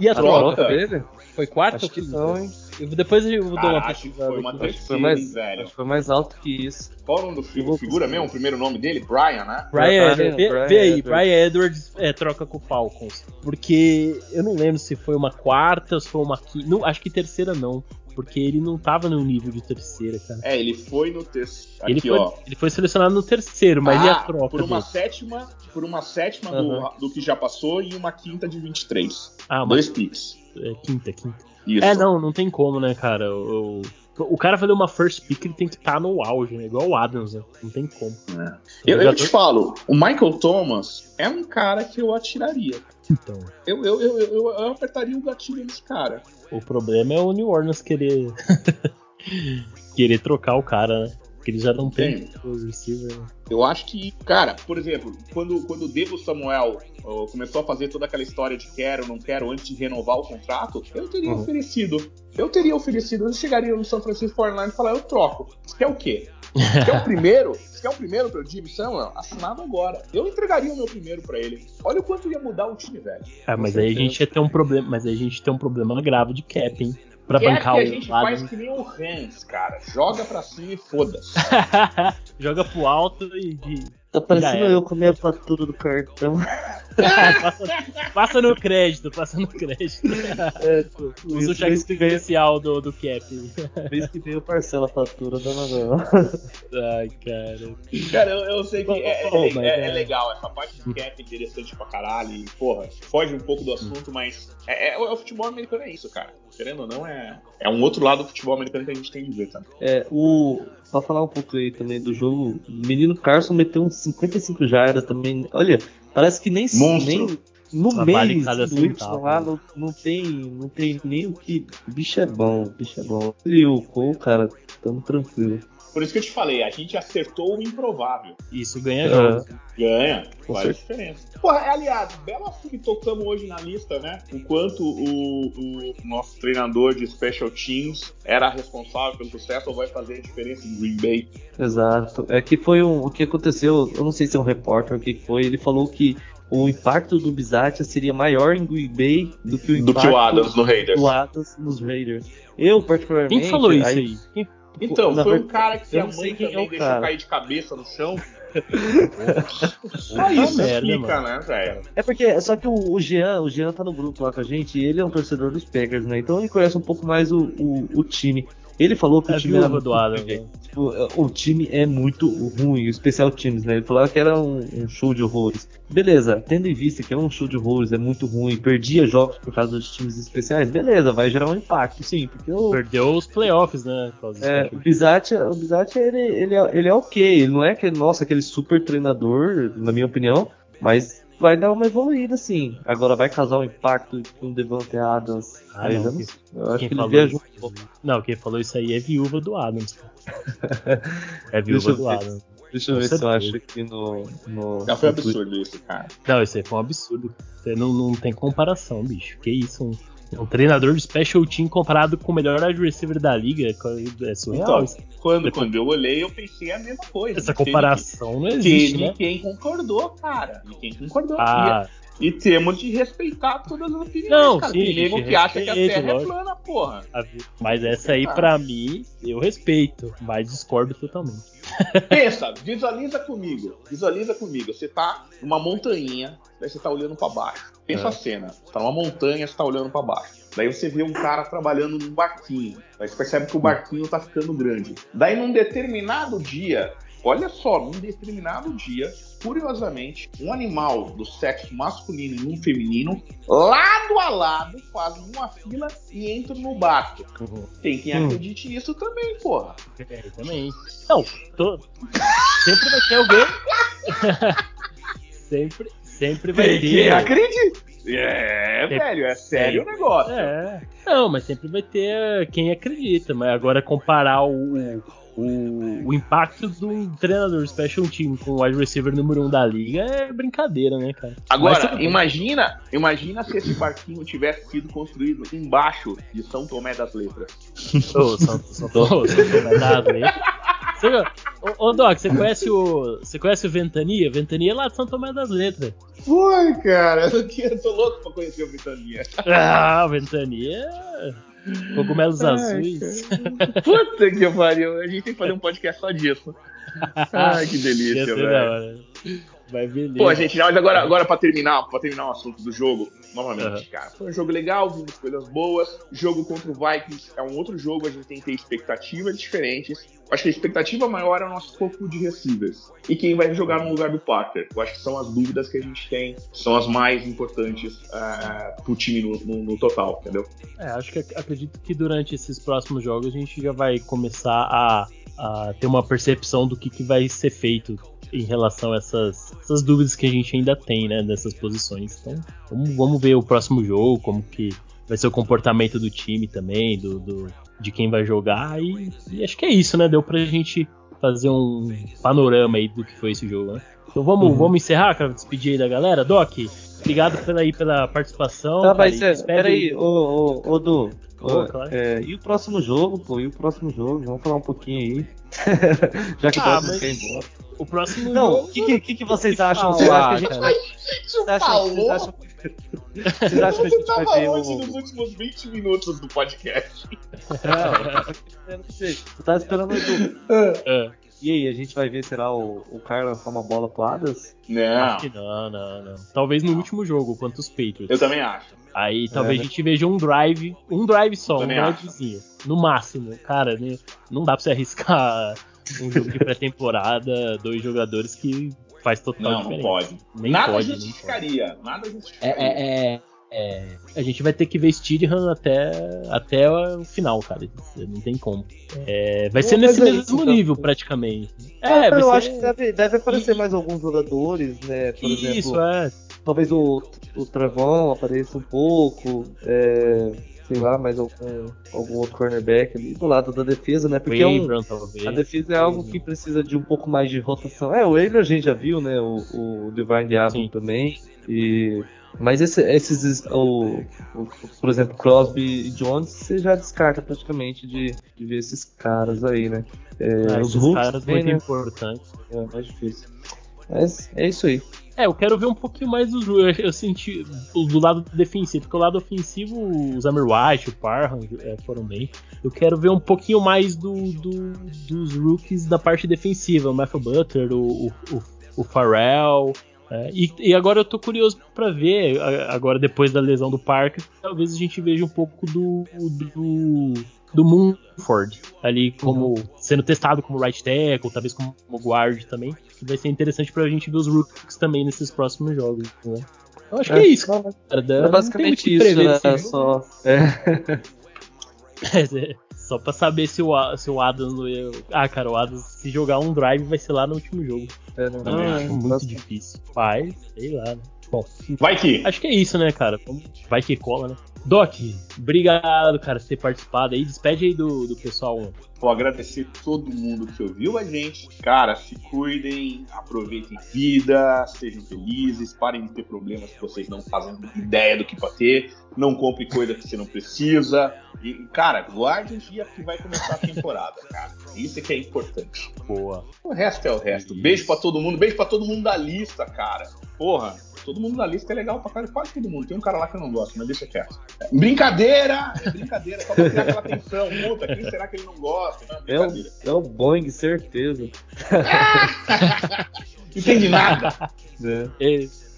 E a, a troca dele? Foi quarta acho que não, hein? Eu, depois eu vou dar uma pesquisada. Foi uma terceira, acho que foi mais, velho. Acho que foi mais alto que isso. Qual o nome do filho? Figura mesmo? O primeiro nome dele? Brian, né? Brian, Brian, vê, Brian vê aí, Brian Edwards é, troca com o Falcons. Porque eu não lembro se foi uma quarta ou se foi uma quinta. Acho que terceira não porque ele não tava no nível de terceira, cara. É, ele foi no terceiro. Ele, foi, ele foi selecionado no terceiro, mas ah, e a troca? Por uma dele? sétima, por uma sétima uhum. do, do, que já passou e uma quinta de 23. Ah, Dois picks. É, quinta, quinta. Isso. É, não, não tem como, né, cara? O, o cara fazer uma first pick, ele tem que estar tá no auge, né? Igual o Adams, né? Não tem como. É. Eu, eu, te falo, o Michael Thomas é um cara que eu atiraria. Então. Eu, eu, eu, eu, eu apertaria o gatilho nesse cara. O problema é o New Orleans querer. *laughs* querer trocar o cara, né? Porque eles já não tem receiver. Né? Eu acho que, cara, por exemplo, quando, quando o Devo Samuel uh, começou a fazer toda aquela história de quero, não quero, antes de renovar o contrato, eu teria uhum. oferecido. Eu teria oferecido, eu chegaria no São Francisco 49 e falar, eu troco. Você quer o quê? Você quer o primeiro? Você quer o primeiro pro Jimmy Samuel? Assinado agora. Eu entregaria o meu primeiro para ele. Olha o quanto ia mudar o time, velho. Ah, mas aí a gente ia ter um problema. Mas aí a gente tem um problema grave de cap, hein? Pra bancar que o a gente lado. faz que nem o Hans, cara. Joga pra cima e foda-se. *laughs* Joga pro alto e de. Tá parecendo eu com a minha fatura do cartão. *laughs* *laughs* passa, passa no crédito, passa no crédito. É, Usa o cheque vem, especial do, do cap. *laughs* mês que vem eu parcelo a fatura, não, não. Ai, cara. Cara, eu, eu sei que é, é- Bom, é- é- é- é legal, essa parte do cap é interessante pra caralho. E, porra, foge um pouco do assunto, mas é, é- o futebol americano é isso, cara. Querendo ou não, é, é um outro lado do futebol americano que a gente tem que ver também. É, o. Pra falar um pouco aí também do jogo, o menino Carson meteu uns 55 jardas também. Olha, parece que nem. Monstro. nem no meio assim, do Y lá né? não, não, tem, não tem nem o que. O bicho é bom, o bicho é bom. E o Cole, cara, tamo tranquilo. Por isso que eu te falei, a gente acertou o improvável. Isso ganha É. jogos. Ganha, Com faz diferença. Porra, aliás, belo assunto que tocamos hoje na lista, né? Enquanto o, o nosso treinador de Special Teams era responsável pelo sucesso ou vai fazer a diferença em Green Bay. Exato. É que foi um, o que aconteceu, eu não sei se é um repórter ou o que foi, ele falou que o impacto do Bizatia seria maior em Green Bay do que o Do impacto que o Adams no Raiders. do Adams nos Raiders. Eu, particularmente. Quem falou isso aí? Quem- Então, Na foi um cara que eu a não sei mãe quem é também o deixou cara. cair de cabeça no chão. Só isso merda, explica, mano. né, velho? É porque, só que o, o Jean, o Jean tá no grupo lá com a gente e ele é um torcedor dos Packers, né? Então ele conhece um pouco mais o, o, o time. Ele falou que É o time era do Adam? *laughs* Tipo, o time é muito ruim, o especial times, né? Ele falou que era um, um show de horrores. Beleza, tendo em vista que é um show de horrores, é muito ruim, perdia jogos por causa dos times especiais, beleza, vai gerar um impacto, sim, porque o, Perdeu os playoffs, né? é, o Bizatia, o Bizatia ele, ele, é, ele é ok, ele não é aquele, nossa, aquele super treinador, na minha opinião, mas vai dar uma evoluída sim. Agora vai causar um impacto com o Devante Adams. Ah, aí não, sei. Eu acho que ele falou viajou isso-. Não, quem falou isso aí é viúva do Adams. cara. *laughs* É viúva do ver. Adams. Deixa eu ver se eu acho aqui no. no Já foi absurdo isso, cara. Não, isso aí foi um absurdo. Você não, não tem comparação, bicho. Que isso? Um, um treinador de special team comparado com o melhor wide receiver da liga. É surreal Então. Quando, Depois- quando eu olhei, eu pensei a mesma coisa. Essa comparação não existe, Teve né? quem concordou, cara. Quem concordou. Ah, E, e temos de respeitar todas as opiniões, Não, cara. sim, Tem nego que acha que a Terra é lógico. plana, porra. mas essa aí, pra mim, eu respeito, mas discordo totalmente. *laughs* Pensa, visualiza comigo. Visualiza comigo. Você tá numa montanha, daí você tá olhando pra baixo. Pensa É. a cena. Você tá numa montanha, você tá olhando pra baixo. Daí você vê um cara trabalhando num barquinho. Daí você percebe que o barquinho tá ficando grande. Daí num determinado dia, olha só, num determinado dia, curiosamente, um animal do sexo masculino e um feminino, lado a lado, fazem uma fila e entram no barco. Tem quem Hum. acredite nisso também, porra. É, também. Não, tô- sempre vai ter alguém. *laughs* sempre, sempre vai Tem ter. quem acredite. É, velho, é sério o negócio. É. Não, mas sempre vai ter quem acredita. Mas agora comparar o, o, o impacto de um treinador special team com o wide receiver número 1 um da liga é brincadeira, né, cara? Agora, imagina, imagina se esse barquinho tivesse sido construído embaixo de São Tomé das Letras. *laughs* Ô, São, São, São, São Dado aí. Você, ô, ô, Doc, você conhece o. Você conhece o Ventania? Ventania é lá de São Tomé das Letras. Foi, cara. Eu tinha- tô louco pra conhecer o Britania. Ah, o Ventania. Cogumelos Ai, azuis. *laughs* Puta que pariu. A gente tem que fazer um podcast só disso. *laughs* Ai, que Ia delícia, velho. Vai beleza. Pô, gente, mas agora, agora pra terminar, pra terminar o assunto do jogo, novamente, Aham. cara. Foi um jogo legal, vimos coisas boas. Jogo contra o Vikings é um outro jogo, a gente tem que ter expectativas diferentes. Eu Acho que a expectativa maior é o nosso corpo de receivers. E quem vai jogar no lugar do Parker. Eu acho que são as dúvidas que a gente tem, são as mais importantes uh, pro time no, no- no total, entendeu? É, acho que acredito que durante esses próximos jogos a gente já vai começar a, a ter uma percepção do que, que vai ser feito em relação a essas, essas dúvidas que a gente ainda tem, né, nessas posições. Então, vamos, vamos ver o próximo jogo, como que vai ser o comportamento do time também, do, do- de quem vai jogar. E, e acho que é isso, né? Deu pra gente fazer um panorama aí do que foi esse jogo, né? Então vamos, Uhum. vamos encerrar, cara, despedir aí da galera. Doc, obrigado pela, aí pela participação. Tá, cara, mas e é, despede- peraí, ô, ô, ô Du. Claro. é, e o próximo jogo, pô? E o próximo jogo? Vamos falar um pouquinho aí. *laughs* Já que o Ah, Doc mas- quer ir embora. O próximo Não, jogo. o que, que, que, que vocês que acham? falar, Vocês acham que a gente cara. vai. Vocês acham, vocês acham- Vocês acham que a gente vai ver onde o... nos últimos 20 minutos do podcast? Não, você tá esperando o Edu. É. E aí, a gente vai ver, será o, o cara lançar uma bola pro Adas? Não. Acho que não, não, não. Talvez no não. último jogo, quanto os Patriots. Eu também acho. Aí talvez é, a gente veja um drive, um drive só, um drivezinho. No máximo. Cara, né? não dá pra você arriscar um jogo de pré-temporada, *laughs* dois jogadores que faz total não, diferença. Não, pode. Nem nada pode, justificaria. Pode. Nada justificaria. É, é, é, a gente vai ter que ver Steedham até, até o final, cara. Não tem como. É, vai ser nesse mesmo então, nível, praticamente. É, eu ser... acho que deve, deve aparecer mais alguns jogadores, né? Por Isso, exemplo, é. Talvez o, o Travão apareça um pouco. É, sei lá, mais algum, algum outro cornerback ali do lado da defesa, né? Porque Abram, é um, a defesa é algo que precisa de um pouco mais de rotação. É, o Abram a gente já viu, né? O, o Divine Diablo também. E mas esse, esses, o, o, por exemplo, Crosby e Jones, você já descarta praticamente de, de ver esses caras aí, né? É, é, os esses caras bem, muito né? importantes. É mais difícil. Mas é isso aí. É, eu quero ver um pouquinho mais dos eu, eu senti do lado defensivo, porque o lado ofensivo, o Zamir White, o Parham é, foram bem. Eu quero ver um pouquinho mais do, do dos rookies da parte defensiva, o Matthew Butler, o, o, o Farrell, é, e, e, agora eu tô curioso para ver, agora depois da lesão do Parker, talvez a gente veja um pouco do, do, do Moonford ali como uhum. sendo testado como right tackle, talvez como guard também. Que vai ser interessante pra gente ver os rookies também nesses próximos jogos, né? Eu acho é, que é isso, cara. É basicamente isso, né? Só. É. *laughs* Só pra saber se o, se o Adams não ia. Ah, cara, o Adams, se jogar um drive, vai ser lá no último jogo. É, não, não é muito difícil. Vai, sei lá, né? Bom, vai que. Acho que é isso, né, cara? Vai que cola, né? Doc, obrigado, cara, por ter participado aí. Despede aí do, do pessoal. Vou agradecer todo mundo que ouviu a gente. Cara, se cuidem, aproveitem vida, sejam felizes, parem de ter problemas que vocês não fazem ideia do que pode ter. Não compre coisa que você não precisa. E, cara, guarde um dia que vai começar a temporada, cara. Isso é que é importante. Boa. O resto é o resto. Beijo para todo mundo, beijo para todo mundo da lista, cara. Porra, todo mundo na lista é legal pra caralho, quase todo mundo. Tem um cara lá que eu não gosto, mas deixa quieto. É, brincadeira! É brincadeira, só pra criar aquela atenção. Puta, quem será que ele não gosta? Não, é, o, é o Boeing, certeza. *laughs* Entendi nada. É.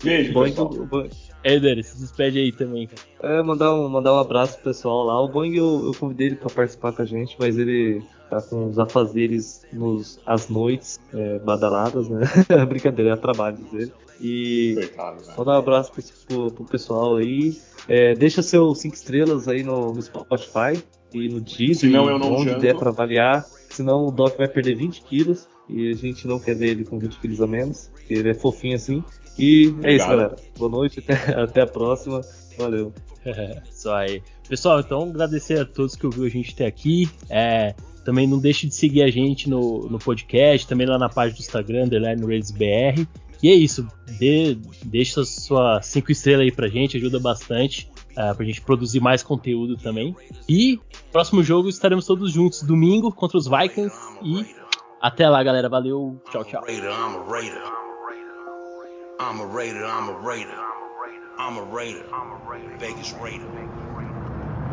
Beijo, Boeing, Boeing. Eder, se despede aí também, cara. É, mandar um, mandar um abraço pro pessoal lá. O Boeing eu, eu convidei ele pra participar com a gente, mas ele tá com os afazeres nos, às noites, é, badaladas, né? *laughs* Brincadeira, é trabalho dele. E Coitado, né? mandar um abraço pro, pro, pro pessoal aí. É, deixa seus 5 estrelas aí no, no, Spotify e no Deezer, Senão eu não onde der pra avaliar. Senão o Doc vai perder 20 quilos e a gente não quer ver ele com 20 quilos a menos, porque ele é fofinho assim. E Obrigado. é isso, galera. Boa noite, até, *laughs* até a próxima. Valeu. *laughs* Só aí. Pessoal, então agradecer a todos que ouviu a gente até aqui. É, também não deixe de seguir a gente no, no podcast, também lá na página do Instagram, Underline BR. E é isso. Dê, deixa sua cinco estrelas aí pra gente, ajuda bastante. Uh, pra gente produzir mais conteúdo também. E próximo jogo estaremos todos juntos domingo contra os Vikings. E até lá, galera. Valeu. Tchau, tchau. I'm a raider, I'm a raider. I'm a raider. Vegas raider.